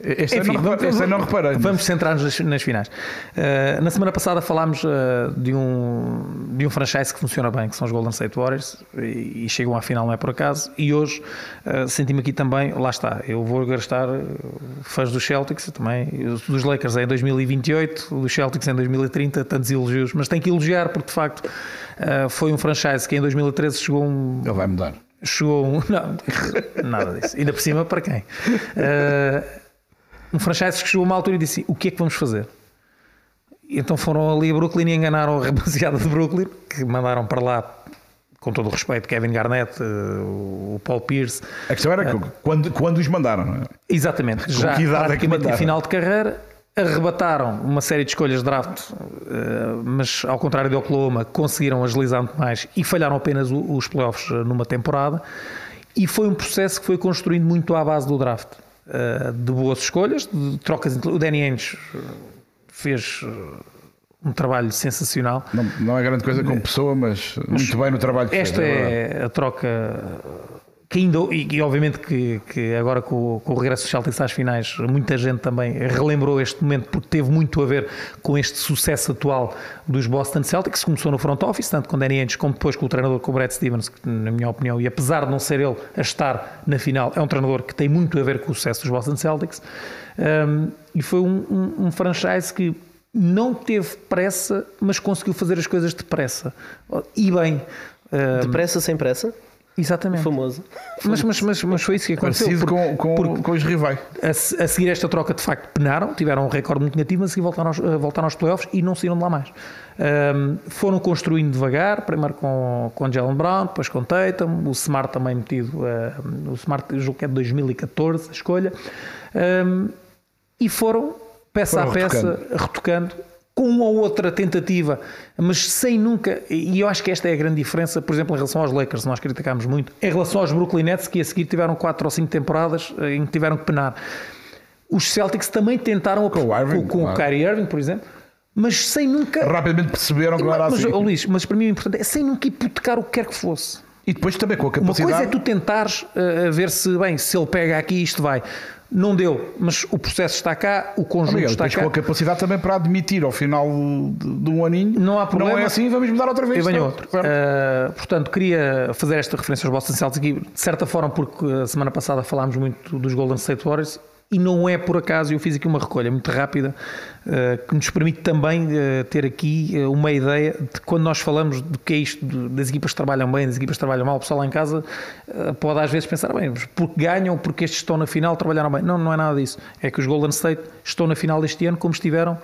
[SPEAKER 3] Este,
[SPEAKER 1] Enfim,
[SPEAKER 3] não, reparei- este não reparei.
[SPEAKER 1] Vamos centrar-nos nas, nas finais. Uh, na semana passada falámos uh, de, um, de um franchise que funciona bem, que são os Golden State Warriors, e, e chegam à final, não é por acaso. E hoje uh, senti-me aqui também, lá está, eu vou gastar uh, fãs dos Celtics também, os dos Lakers é em 2028, o dos Celtics em 2030, tantos elogios, mas tenho que elogiar porque de facto uh, foi um franchise que em 2013 chegou um,
[SPEAKER 3] Ele vai mudar.
[SPEAKER 1] chegou um. Não, nada disso. Ainda por cima, para quem? Uh, um franchise que chegou a uma altura e disse: O que é que vamos fazer? E então foram ali a Brooklyn e enganaram a rapaziada de Brooklyn, que mandaram para lá, com todo o respeito, Kevin Garnett, uh, o Paul Pierce.
[SPEAKER 3] A questão era que quando, quando os mandaram. não é?
[SPEAKER 1] Exatamente, já
[SPEAKER 3] é que
[SPEAKER 1] praticamente em
[SPEAKER 3] mandaram?
[SPEAKER 1] final de carreira, arrebataram uma série de escolhas de draft, uh, mas ao contrário de Oklahoma, conseguiram agilizar muito mais e falharam apenas os playoffs uh, numa temporada. E foi um processo que foi construindo muito à base do draft, uh, de boas escolhas, de trocas. O Danny Ainge fez um trabalho sensacional.
[SPEAKER 3] Não, não é grande coisa como pessoa, mas muito bem no trabalho que
[SPEAKER 1] Esta
[SPEAKER 3] fez. verdade.
[SPEAKER 1] é a troca que ainda, e, e obviamente que, que agora com, o- com o regresso dos Celtics às finais, muita gente também relembrou este momento porque teve muito a ver com este sucesso atual dos Boston Celtics, começou no front office, tanto com Danny Ainge como depois com o treinador, com o Brad Stevens, que na minha opinião, e apesar de não ser ele a estar na final, é um treinador que tem muito a ver com o sucesso dos Boston Celtics, Um, e foi um, um, um franchise que não teve pressa, mas conseguiu fazer as coisas depressa. E bem. Um,
[SPEAKER 2] Depressa sem pressa?
[SPEAKER 1] Exatamente.
[SPEAKER 2] Famoso.
[SPEAKER 1] Mas, mas, mas, mas foi isso que aconteceu.
[SPEAKER 3] Parecido
[SPEAKER 1] porque-
[SPEAKER 3] com, com,
[SPEAKER 1] porque
[SPEAKER 3] com os rivais.
[SPEAKER 1] a, a seguir esta troca, de facto, penaram, tiveram um recorde muito negativo, a seguir voltaram aos, eh, voltaram aos playoffs e não saíram de lá mais. Ahm, foram construindo devagar, primeiro com, com Jalen Brown, depois com Tatum, o Smart também metido, o Smart, julgo que é de 2014, a escolha, Ahm, e foram, peça
[SPEAKER 3] Foram
[SPEAKER 1] a peça, retocando. Com uma ou outra tentativa, mas sem nunca. E eu acho que esta é a grande diferença, por exemplo, em relação aos Lakers, nós criticámos muito, em relação aos Brooklyn Nets, que a seguir tiveram 4 ou 5 temporadas eh, em que tiveram que penar. Os Celtics também tentaram
[SPEAKER 3] Com o Irving,
[SPEAKER 1] com, com o
[SPEAKER 3] claro.
[SPEAKER 1] Kyrie Irving, por exemplo, mas sem nunca.
[SPEAKER 3] Rapidamente perceberam que não era
[SPEAKER 1] mas,
[SPEAKER 3] assim.
[SPEAKER 1] oh, Luís, mas para mim o importante é sem nunca hipotecar o que quer que fosse.
[SPEAKER 3] E depois também com a
[SPEAKER 1] Uma
[SPEAKER 3] capacidade.
[SPEAKER 1] coisa é tu tentares a ver se, bem, se ele pega aqui, isto vai. Não deu, mas o processo está cá, o conjunto está cá.
[SPEAKER 3] com a capacidade também para admitir ao final de, de um aninho.
[SPEAKER 1] Não há problema.
[SPEAKER 3] Não é assim, vamos mudar outra vez.
[SPEAKER 1] Eu venho
[SPEAKER 3] Não,
[SPEAKER 1] outro. Uh, portanto, queria fazer esta referência aos Boston Celtics aqui, de certa forma, porque a semana passada falámos muito dos Golden State Warriors e não é por acaso, eu fiz aqui uma recolha muito rápida uh, que nos permite também uh, ter aqui uh, uma ideia de quando nós falamos do que é isto, das equipas que trabalham bem, das equipas que trabalham mal, o pessoal lá em casa pode às vezes pensar, bem, porque ganham, porque estes estão na final, trabalharam bem. Não, não é nada disso. É que os Golden State estão na final deste ano como estiveram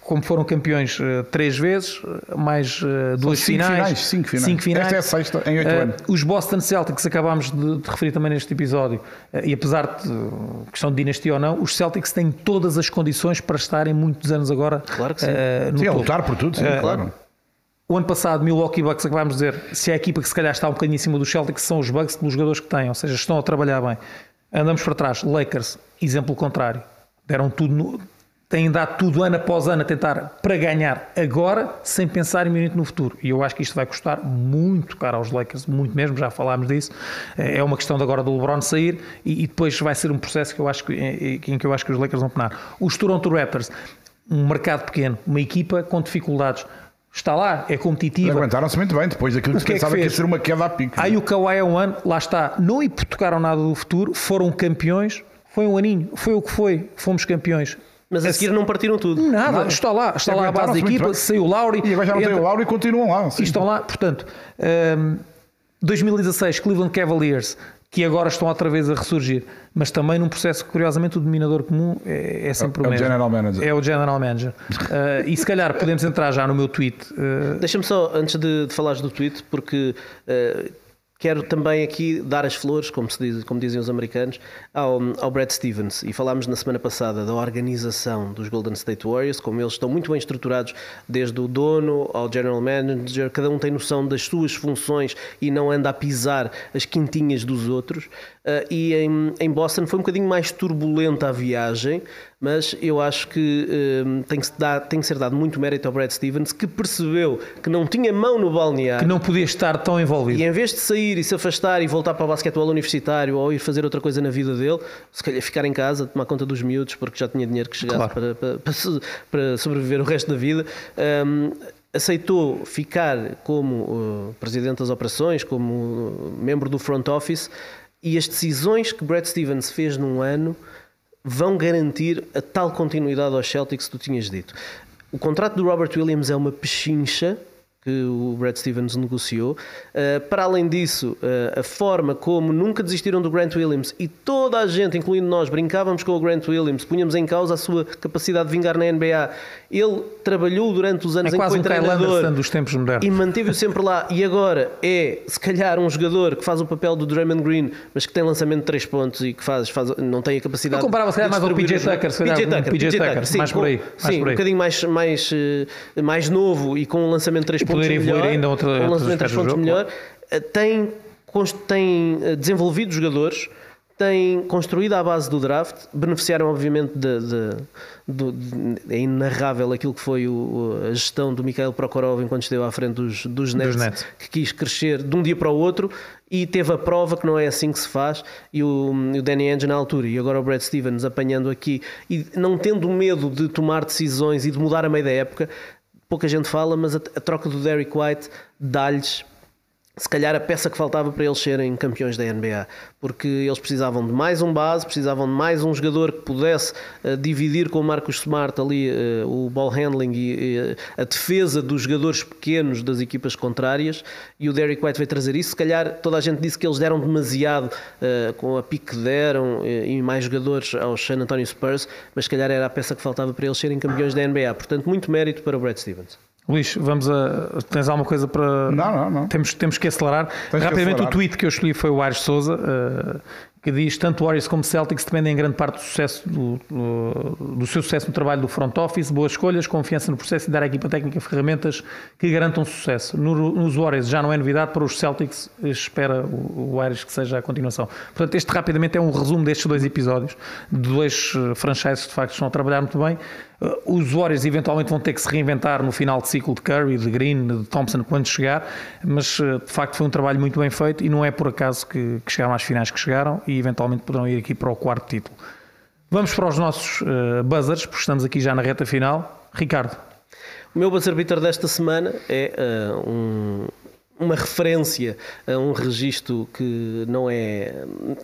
[SPEAKER 1] como foram campeões uh, três vezes, mais uh, duas
[SPEAKER 3] cinco
[SPEAKER 1] finais,
[SPEAKER 3] finais, cinco finais. Esta é a sexta em oito anos.
[SPEAKER 1] Os Boston Celtics acabámos de, de referir também neste episódio, e apesar de questão de dinastia ou não, os Celtics têm todas as condições para estarem muitos anos agora
[SPEAKER 2] Claro que sim.
[SPEAKER 1] uh, no
[SPEAKER 3] Sim, a
[SPEAKER 1] topo.
[SPEAKER 3] lutar por tudo, sim,
[SPEAKER 1] Uh,
[SPEAKER 3] claro.
[SPEAKER 1] O ano passado, Milwaukee Bucks, acabámos de dizer, se é a equipa que se calhar está um bocadinho em cima dos Celtics, são os Bucks pelos jogadores que têm, ou seja, estão a trabalhar bem. Andamos para trás, Lakers, exemplo contrário, deram tudo, no- têm dado tudo ano após ano a tentar para ganhar agora, sem pensar imediatamente no futuro. E eu acho que isto vai custar muito caro aos Lakers, muito mesmo, já falámos disso. É uma questão de agora do LeBron sair e, e depois vai ser um processo que eu acho que, em, que eu acho que os Lakers vão penar. Os Toronto Raptors, um mercado pequeno, uma equipa com dificuldades. está lá, é competitiva.
[SPEAKER 3] Aguentaram-se muito bem depois daquilo que se
[SPEAKER 1] que é que
[SPEAKER 3] pensava que, ia ser uma queda a pique.
[SPEAKER 1] Aí o Kawhi é um ano, lá está, não hipotecaram nada do futuro, foram campeões, foi um aninho, foi o que foi, fomos campeões.
[SPEAKER 2] Mas a seguir não partiram tudo.
[SPEAKER 1] Nada, está lá, está lá a base da equipa,
[SPEAKER 3] bem.
[SPEAKER 1] saiu o Lauri.
[SPEAKER 3] E agora já não tem
[SPEAKER 1] entra-
[SPEAKER 3] o Lauro e continuam lá. sim.
[SPEAKER 1] e estão lá, portanto, hum, 2016 Cleveland Cavaliers, que agora estão outra vez a ressurgir, mas também num processo que, curiosamente, o dominador comum é, é sempre
[SPEAKER 3] É
[SPEAKER 1] o
[SPEAKER 3] o
[SPEAKER 1] mesmo.
[SPEAKER 3] general manager.
[SPEAKER 1] É o general manager. Uh, e se calhar podemos entrar já no meu tweet. uh,
[SPEAKER 2] Deixa-me só, antes de, de falares do tweet, porque eh, quero também aqui dar as flores, como, se diz, como dizem os americanos, ao, ao Brad Stevens. E falámos na semana passada da organização dos Golden State Warriors, como eles estão muito bem estruturados, desde o dono ao general manager, cada um tem noção das suas funções e não anda a pisar as quintinhas dos outros. Eh, e em, em Boston foi um bocadinho mais turbulenta a viagem, mas eu acho que eh, tem, que dar- tem que ser dado muito mérito ao Brad Stevens, que percebeu que não tinha mão no balneário.
[SPEAKER 1] que não podia estar tão envolvido.
[SPEAKER 2] E em vez de sair e se afastar e voltar para o basquetebol universitário ou ir fazer outra coisa na vida dele, se calhar ficar em casa, tomar conta dos miúdos, porque já tinha dinheiro que chegasse
[SPEAKER 1] Claro.
[SPEAKER 2] para, para- para para sobreviver o resto da vida. hum, aceitou ficar como uh, presidente das operações, como uh, membro do front office, e as decisões que Brad Stevens fez num ano vão garantir a tal continuidade aos Celtics que tu tinhas dito. O contrato do Robert Williams é uma pechincha que o Brad Stevens negociou. Uh, para além disso, uh, a forma como nunca desistiram do Grant Williams e toda a gente, incluindo nós, brincávamos com o Grant Williams, punhamos em causa a sua capacidade de vingar na NBA. Ele trabalhou durante os anos
[SPEAKER 1] É
[SPEAKER 2] em que foi
[SPEAKER 1] um
[SPEAKER 2] treinador
[SPEAKER 1] dos tempos modernos.
[SPEAKER 2] e manteve-o sempre lá. E agora é, se calhar, um jogador que faz o papel do Draymond Green, mas que tem lançamento de 3 pontos e que faz, faz- não tem a capacidade.
[SPEAKER 1] Eu comparava, se calhar, mais ao PJ Tucker, se calhar,
[SPEAKER 2] PJ
[SPEAKER 1] um
[SPEAKER 2] Tucker,
[SPEAKER 1] PJ Tucker,
[SPEAKER 2] sim,
[SPEAKER 1] mais por aí, mais
[SPEAKER 2] sim,
[SPEAKER 1] por
[SPEAKER 2] um
[SPEAKER 1] aí.
[SPEAKER 2] bocadinho mais, mais, eh, mais novo e com um lançamento de 3
[SPEAKER 1] E
[SPEAKER 2] pontos
[SPEAKER 1] poder evoluir
[SPEAKER 2] melhor.
[SPEAKER 1] ainda outra-
[SPEAKER 2] com um lançamento de 3
[SPEAKER 1] aspectos do
[SPEAKER 2] pontos melhor. Eh, Tem, tem eh, desenvolvido jogadores. Tem construído à base do draft, beneficiaram obviamente de, de- do- de- é inarrável aquilo que foi o- a gestão do Mikhail Prokhorov enquanto esteve à frente dos, dos, Nets,
[SPEAKER 1] Nets.
[SPEAKER 2] que quis crescer de um dia para o outro e teve a prova que não é assim que se faz e o, o Danny Ainge na altura e agora o Brad Stevens apanhando aqui e não tendo medo de tomar decisões e de mudar a meio da época pouca gente fala, mas a, a troca do Derrick White dá-lhes se calhar a peça que faltava para eles serem campeões da NBA, porque eles precisavam de mais um base, precisavam de mais um jogador que pudesse eh, dividir com o Marcus Smart ali eh, o ball handling e eh, a defesa dos jogadores pequenos das equipas contrárias, e o Derrick White veio trazer isso. Se calhar toda a gente disse que eles deram demasiado com a pique que deram e mais jogadores aos San Antonio Spurs, mas se calhar era a peça que faltava para eles serem campeões da NBA. Portanto, muito mérito para o Brad Stevens.
[SPEAKER 1] Luís, vamos a. Tens alguma coisa para.
[SPEAKER 3] Não, não, não.
[SPEAKER 1] Temos, temos que acelerar.
[SPEAKER 3] que
[SPEAKER 1] Rapidamente,
[SPEAKER 3] acelerar.
[SPEAKER 1] o tweet que eu escolhi foi o Aires Souza, eh, que diz: tanto Warriors como Celtics dependem em grande parte do sucesso do, do, do seu sucesso no trabalho do front office, boas escolhas, confiança no processo e dar à equipa técnica ferramentas que garantam sucesso. No- nos Warriors já não é novidade, para os Celtics espera o, o Aires que seja a continuação. Portanto, este rapidamente é um resumo destes dois episódios, de dois eh, franchises que de facto estão a trabalhar muito bem. Uh, Os Warriors eventualmente vão ter que se reinventar no final de ciclo de Curry, de Green, de Thompson quando chegar, mas uh, de facto foi um trabalho muito bem feito e não é por acaso que, que chegaram às finais que chegaram e eventualmente poderão ir aqui para o quarto título. Vamos para os nossos uh, buzzers, porque estamos aqui já na reta final. Ricardo,
[SPEAKER 2] O meu buzzer beater desta semana é ah, um- uma referência a um registro que não é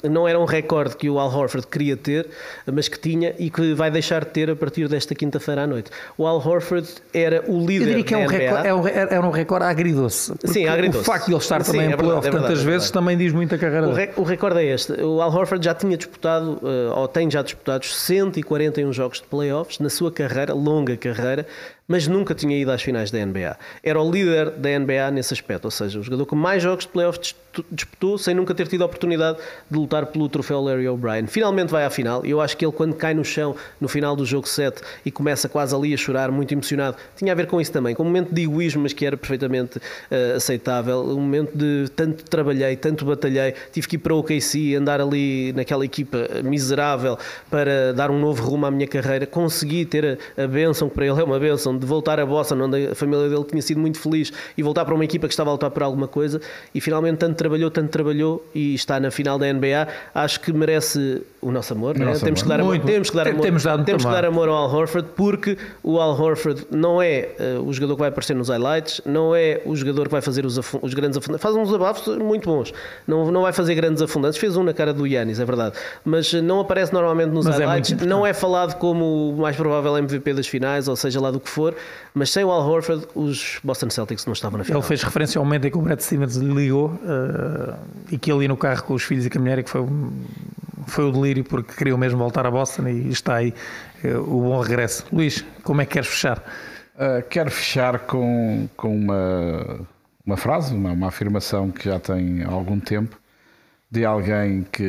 [SPEAKER 2] não era um recorde que o Al Horford queria ter, mas que tinha e que vai deixar de ter a partir desta quinta-feira à noite. O Al Horford era o
[SPEAKER 1] eu
[SPEAKER 2] líder
[SPEAKER 1] diria que é um,
[SPEAKER 2] NBA.
[SPEAKER 1] recorde, é um, é um recorde agridoce.
[SPEAKER 2] Sim, agridoce.
[SPEAKER 1] O facto de ele estar
[SPEAKER 2] Sim,
[SPEAKER 1] também
[SPEAKER 2] é
[SPEAKER 1] em
[SPEAKER 2] verdade,
[SPEAKER 1] playoff
[SPEAKER 2] é
[SPEAKER 1] tantas
[SPEAKER 2] é
[SPEAKER 1] vezes também diz muito a carreira
[SPEAKER 2] O,
[SPEAKER 1] dele.
[SPEAKER 2] o recorde é este. O Al Horford já tinha disputado, eh, ou tem já disputado, 141 jogos de playoffs na sua carreira, longa carreira, mas nunca tinha ido às finais da NBA. Era o líder da NBA nesse aspecto, ou seja, o jogador com mais jogos de playoffs dis- disputou sem nunca ter tido a oportunidade de lutar pelo troféu Larry O'Brien. Finalmente vai à final eu acho que ele, quando cai no chão no final do jogo 7 e começa quase ali a chorar, muito emocionado, tinha a ver com isso também, com um momento de egoísmo, mas que era perfeitamente eh, aceitável. Um momento de tanto trabalhei, tanto batalhei, tive que ir para o OKC, andar ali naquela equipa miserável para dar um novo rumo à minha carreira. Consegui ter a, a bênção, que para ele é uma bênção, de voltar a Boston, onde a família dele tinha sido muito feliz, e voltar para uma equipa que estava a lutar por alguma coisa. E finalmente, tanto trabalhou, tanto trabalhou e está na final da NBA. Acho que merece o nosso amor. né? temos. Que dar amor temos que dar
[SPEAKER 1] Tem-
[SPEAKER 2] amor.
[SPEAKER 1] temos
[SPEAKER 2] temos que dar amor ao Al Horford, porque o Al Horford não é eh, o jogador que vai aparecer nos highlights, não é o jogador que vai fazer os, os grandes afundantes. Faz uns abafos muito bons. Não, não vai fazer grandes afundantes. Fez um na cara do Yannis, é verdade. Mas não aparece normalmente nos
[SPEAKER 1] Mas é
[SPEAKER 2] highlights.
[SPEAKER 1] importante.
[SPEAKER 2] não é falado como o mais provável MVP das finais, ou seja lá do que for. Mas sem o Al Horford, os Boston Celtics não estavam na final.
[SPEAKER 1] Ele fez referência ao momento em que o Brad Stevens lhe ligou eh, e que ele ia no carro com os filhos e com a mulher e que foi, um- foi o delírio porque queriam mesmo voltar a Boston e está aí eh, o bom regresso. Luís, como é que queres fechar?
[SPEAKER 3] Uh, quero fechar com, com uma, uma frase, uma, uma afirmação que já tem algum tempo, de alguém que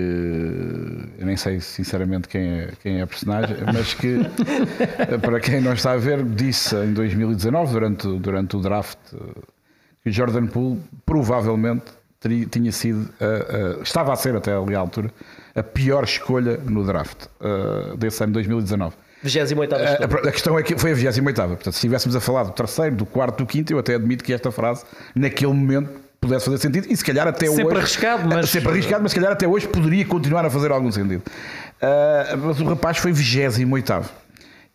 [SPEAKER 3] eu nem sei sinceramente quem é, quem é a personagem, mas que para quem não está a ver, disse em 2019, durante, durante o draft, que Jordan Poole provavelmente teria- tinha sido, uh, uh, estava a ser até ali à altura, a pior escolha no draft uh, desse ano 2019.
[SPEAKER 2] 28
[SPEAKER 3] A, a- a questão é que foi a 28 Portanto, se estivéssemos a falar do terceiro, do quarto, do quinto, eu até admito que esta frase, naquele momento, pudesse fazer sentido e se calhar até
[SPEAKER 1] Sempre
[SPEAKER 3] hoje.
[SPEAKER 1] arriscado, mas-
[SPEAKER 3] Sempre arriscado, mas se calhar até hoje poderia continuar a fazer algum sentido. Ah, mas o rapaz foi 28.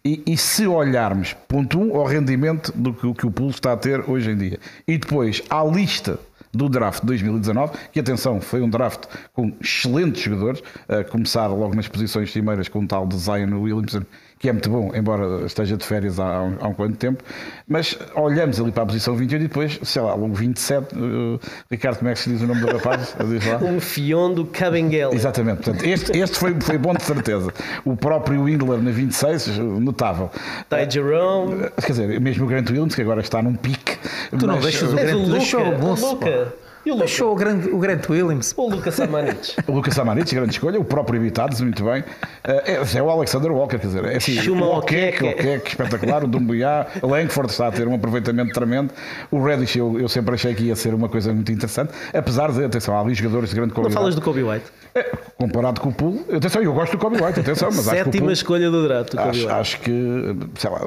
[SPEAKER 3] E, e se olharmos, ponto 1, um, ao rendimento do que, que o Pulso está a ter hoje em dia, e depois à lista do draft de 2019, que atenção, foi um draft com excelentes jogadores, a começar logo nas posições cimeiras com o tal de Zion Williamson, que é muito bom, embora esteja de férias há, há um, há um quanto tempo, mas olhamos ali para a posição 28 e depois, sei lá, logo 27, uh, Ricardo, como é que se diz o nome do rapaz? Diz lá.
[SPEAKER 2] Um fion do Cabengel.
[SPEAKER 3] Exatamente, portanto, este, este foi, foi bom de certeza. O próprio Windler na 26, notável.
[SPEAKER 2] Ty Jerome.
[SPEAKER 3] Quer dizer, mesmo o Grant Williams, que agora está num pique.
[SPEAKER 1] Tu não
[SPEAKER 3] mas,
[SPEAKER 1] deixas o
[SPEAKER 3] uh,
[SPEAKER 2] És o
[SPEAKER 1] Grant- deixou
[SPEAKER 2] Luca. E o Luca?
[SPEAKER 1] Deixou o, grande, o Grant Williams.
[SPEAKER 2] O Luca Samanich.
[SPEAKER 3] O Lucas Samanich, grande escolha, o próprio Evitados, muito bem. É, é o Alexander Walker, quer dizer, é assim,
[SPEAKER 2] Chuma
[SPEAKER 3] o Okek,
[SPEAKER 2] Okeke.
[SPEAKER 3] o Okek, espetacular, o Dumbuya, o Langford está a ter um aproveitamento tremendo. O Reddish eu, eu sempre achei que ia ser uma coisa muito interessante, apesar de, atenção, há ali jogadores de grande
[SPEAKER 2] Não
[SPEAKER 3] qualidade.
[SPEAKER 2] falas do Kobe White.
[SPEAKER 3] É, comparado com o Pool, atenção, eu gosto do Kobe White, atenção, mas acho que
[SPEAKER 2] Sétima
[SPEAKER 3] Poole-
[SPEAKER 2] escolha do draft. do
[SPEAKER 3] Acho,
[SPEAKER 2] White.
[SPEAKER 3] acho que, sei lá,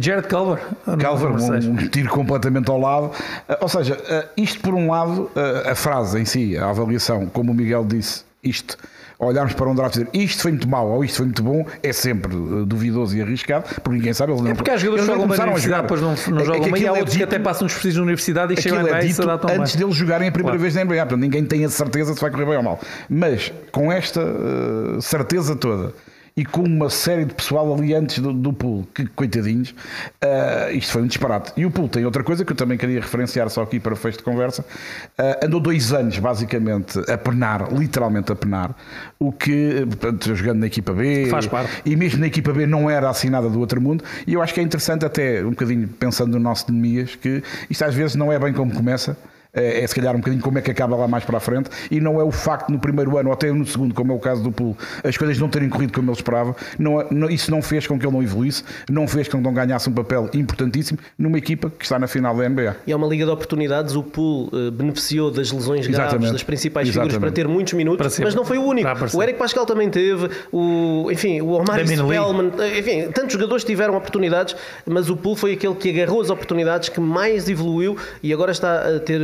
[SPEAKER 1] Jared Culver. Seis.
[SPEAKER 3] um, um tiro completamente ao lado. Ah, Ou seja, ah, isto por um lado, a frase em si, a avaliação, como o Miguel disse, isto, olharmos para um draft e dizer isto foi muito mau ou isto foi muito bom, é sempre ah, duvidoso e arriscado, porque ninguém sabe. Eles não,
[SPEAKER 1] É porque há jogadores que jogam bem na
[SPEAKER 3] a
[SPEAKER 1] universidade, depois não, não
[SPEAKER 3] É- é
[SPEAKER 1] jogam
[SPEAKER 3] que
[SPEAKER 1] bem. E há
[SPEAKER 3] aquilo é
[SPEAKER 1] outros que
[SPEAKER 3] dito-
[SPEAKER 1] até passam despercebidos na universidade e chegam
[SPEAKER 3] é
[SPEAKER 1] bem e se
[SPEAKER 3] dito
[SPEAKER 1] adaptam bem.
[SPEAKER 3] antes deles jogarem a primeira
[SPEAKER 1] Claro.
[SPEAKER 3] vez na NBA. Portanto, ninguém tem a certeza se vai correr bem ou mal. Mas com esta uh, certeza toda e com uma série de pessoal ali antes do, do pool, que coitadinhos, uh, isto foi um disparate. E o pool tem outra coisa que eu também queria referenciar só aqui para fecho de conversa. Uh, andou dois anos basicamente a penar, literalmente a penar, o que, portanto, jogando na equipa B,
[SPEAKER 1] Faz parte.
[SPEAKER 3] e mesmo na equipa B não era assinada do outro mundo. E eu acho que é interessante, até um bocadinho pensando no nosso Nemias, que isto às vezes não é bem como começa. É, é se calhar um bocadinho como é que acaba lá mais para a frente e não é o facto no primeiro ano ou até no segundo, como é o caso do Pool, as coisas não terem corrido como ele esperava. Não, é- não- isso não fez com que ele não evoluísse, não fez com que não ganhasse um papel importantíssimo numa equipa que está na final da NBA.
[SPEAKER 2] E é uma liga de oportunidades. O Pool eh, beneficiou das lesões graves
[SPEAKER 3] Exatamente.
[SPEAKER 2] das principais figuras
[SPEAKER 3] Exatamente.
[SPEAKER 2] para ter muitos minutos, mas não foi o único. O Eric Pascal também teve, o, enfim, o Omar. Spellman, eh, enfim, tantos jogadores tiveram oportunidades, mas o Pool foi aquele que agarrou as oportunidades, que mais evoluiu e agora está a ter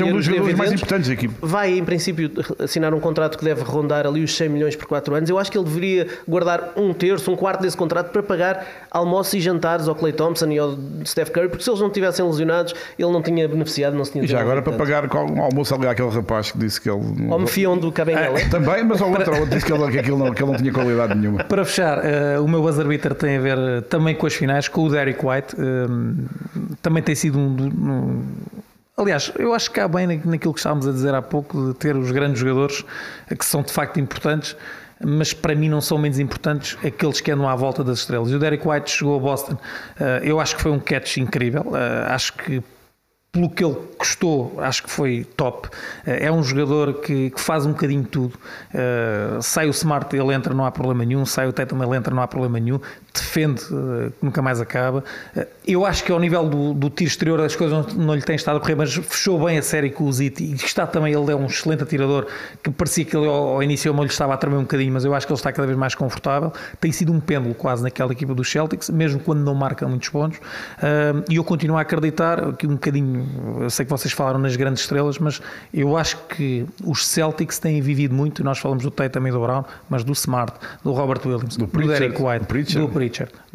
[SPEAKER 3] é um dos
[SPEAKER 2] os
[SPEAKER 3] jogadores mais importantes da equipe.
[SPEAKER 2] Vai, em princípio, assinar um contrato que deve rondar ali os 100 milhões por 4 anos. Eu acho que ele deveria guardar um terço, um quarto desse contrato para pagar almoços e jantares ao Clay Thompson e ao Steph Curry, porque se eles não tivessem lesionados, ele não tinha beneficiado, não se tinha
[SPEAKER 3] E já agora para pagar com um almoço ali àquele rapaz que disse que ele.
[SPEAKER 2] Ao mefião do Cabengela.
[SPEAKER 3] Também, mas ao outro, ao outro disse que ele, que aquilo não, que ele não tinha qualidade nenhuma.
[SPEAKER 1] Para fechar, eh, o meu buzzer beater tem a ver eh, também com as finais, com o Derek White. eh, também tem sido um, um- Aliás, eu acho que cá bem na- naquilo que estávamos a dizer há pouco, de ter os grandes jogadores eh, que são de facto importantes, mas para mim não são menos importantes aqueles que andam à volta das estrelas. O Derek White chegou a Boston, eh, eu acho que foi um catch incrível, eh, acho que pelo que ele custou, acho que foi top. É um jogador que, que faz um bocadinho tudo. Sai o Smart, ele entra, não há problema nenhum. Sai o Tatum, ele entra, não há problema nenhum. Defende, uh, nunca mais acaba. Uh, eu acho que ao nível do, do tiro exterior as coisas não, não, lhe têm estado a correr, mas fechou bem a série com o Ziti e está também, ele é um excelente atirador que parecia que ele ao, ao início lhe estava a tremer um bocadinho, mas eu acho que ele está cada vez mais confortável. Tem sido um pêndulo quase naquela equipa dos Celtics, mesmo quando não marca muitos pontos. Uh, e eu continuo a acreditar que um bocadinho, eu sei que vocês falaram nas grandes estrelas, mas eu acho que os Celtics têm vivido muito, nós falamos do Tatum e do Brown, mas do Smart, do Robert Williams, do, do Derek White, do Pritchard, do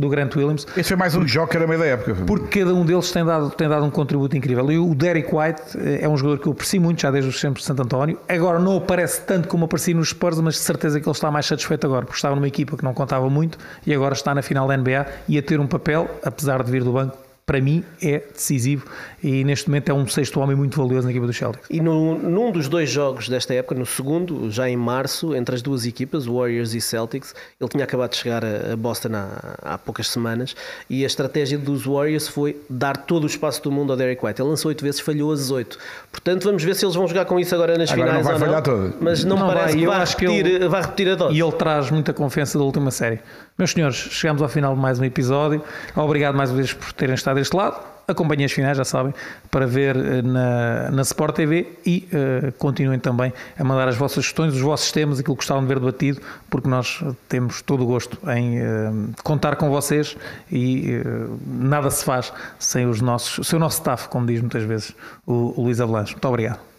[SPEAKER 1] Grant Williams.
[SPEAKER 3] Esse foi mais um joker a meio da época.
[SPEAKER 1] Porque cada um deles tem dado, tem dado um contributo incrível. E o Derek White eh, é um jogador que eu aprecio muito já desde os tempos de Santo António. Agora não aparece tanto como aparecia nos Spurs, mas de certeza que ele está mais satisfeito agora, porque estava numa equipa que não contava muito e agora está na final da NBA e a ter um papel, apesar de vir do banco, para mim é decisivo e neste momento é um sexto homem muito valioso na equipa do Celtics.
[SPEAKER 2] E no, num dos dois jogos desta época, no segundo, já em março, entre as duas equipas, Warriors e Celtics, ele tinha acabado de chegar a Boston há, há poucas semanas e a estratégia dos Warriors foi dar todo o espaço do mundo ao Derek White. Ele lançou oito vezes, falhou as oito. Portanto, vamos ver se eles vão jogar com isso agora nas
[SPEAKER 3] agora
[SPEAKER 2] finais
[SPEAKER 3] não vai
[SPEAKER 2] ou não.
[SPEAKER 3] Todo.
[SPEAKER 2] Mas não, não parece vai, que, vai repetir, que ele, vai repetir a dose.
[SPEAKER 1] E ele traz muita confiança da última série. Meus senhores, chegamos ao final de mais um episódio. Obrigado mais uma vez por terem estado deste lado. Acompanhem as finais, já sabem, para ver eh, na, na Sport TV e uh, continuem também a mandar as vossas questões, os vossos temas, aquilo que gostavam de ver debatido, porque nós temos todo o gosto em uh, contar com vocês e uh, nada se faz sem os nossos, sem o nosso staff, como diz muitas vezes o, o Luís Avalanche. Muito obrigado.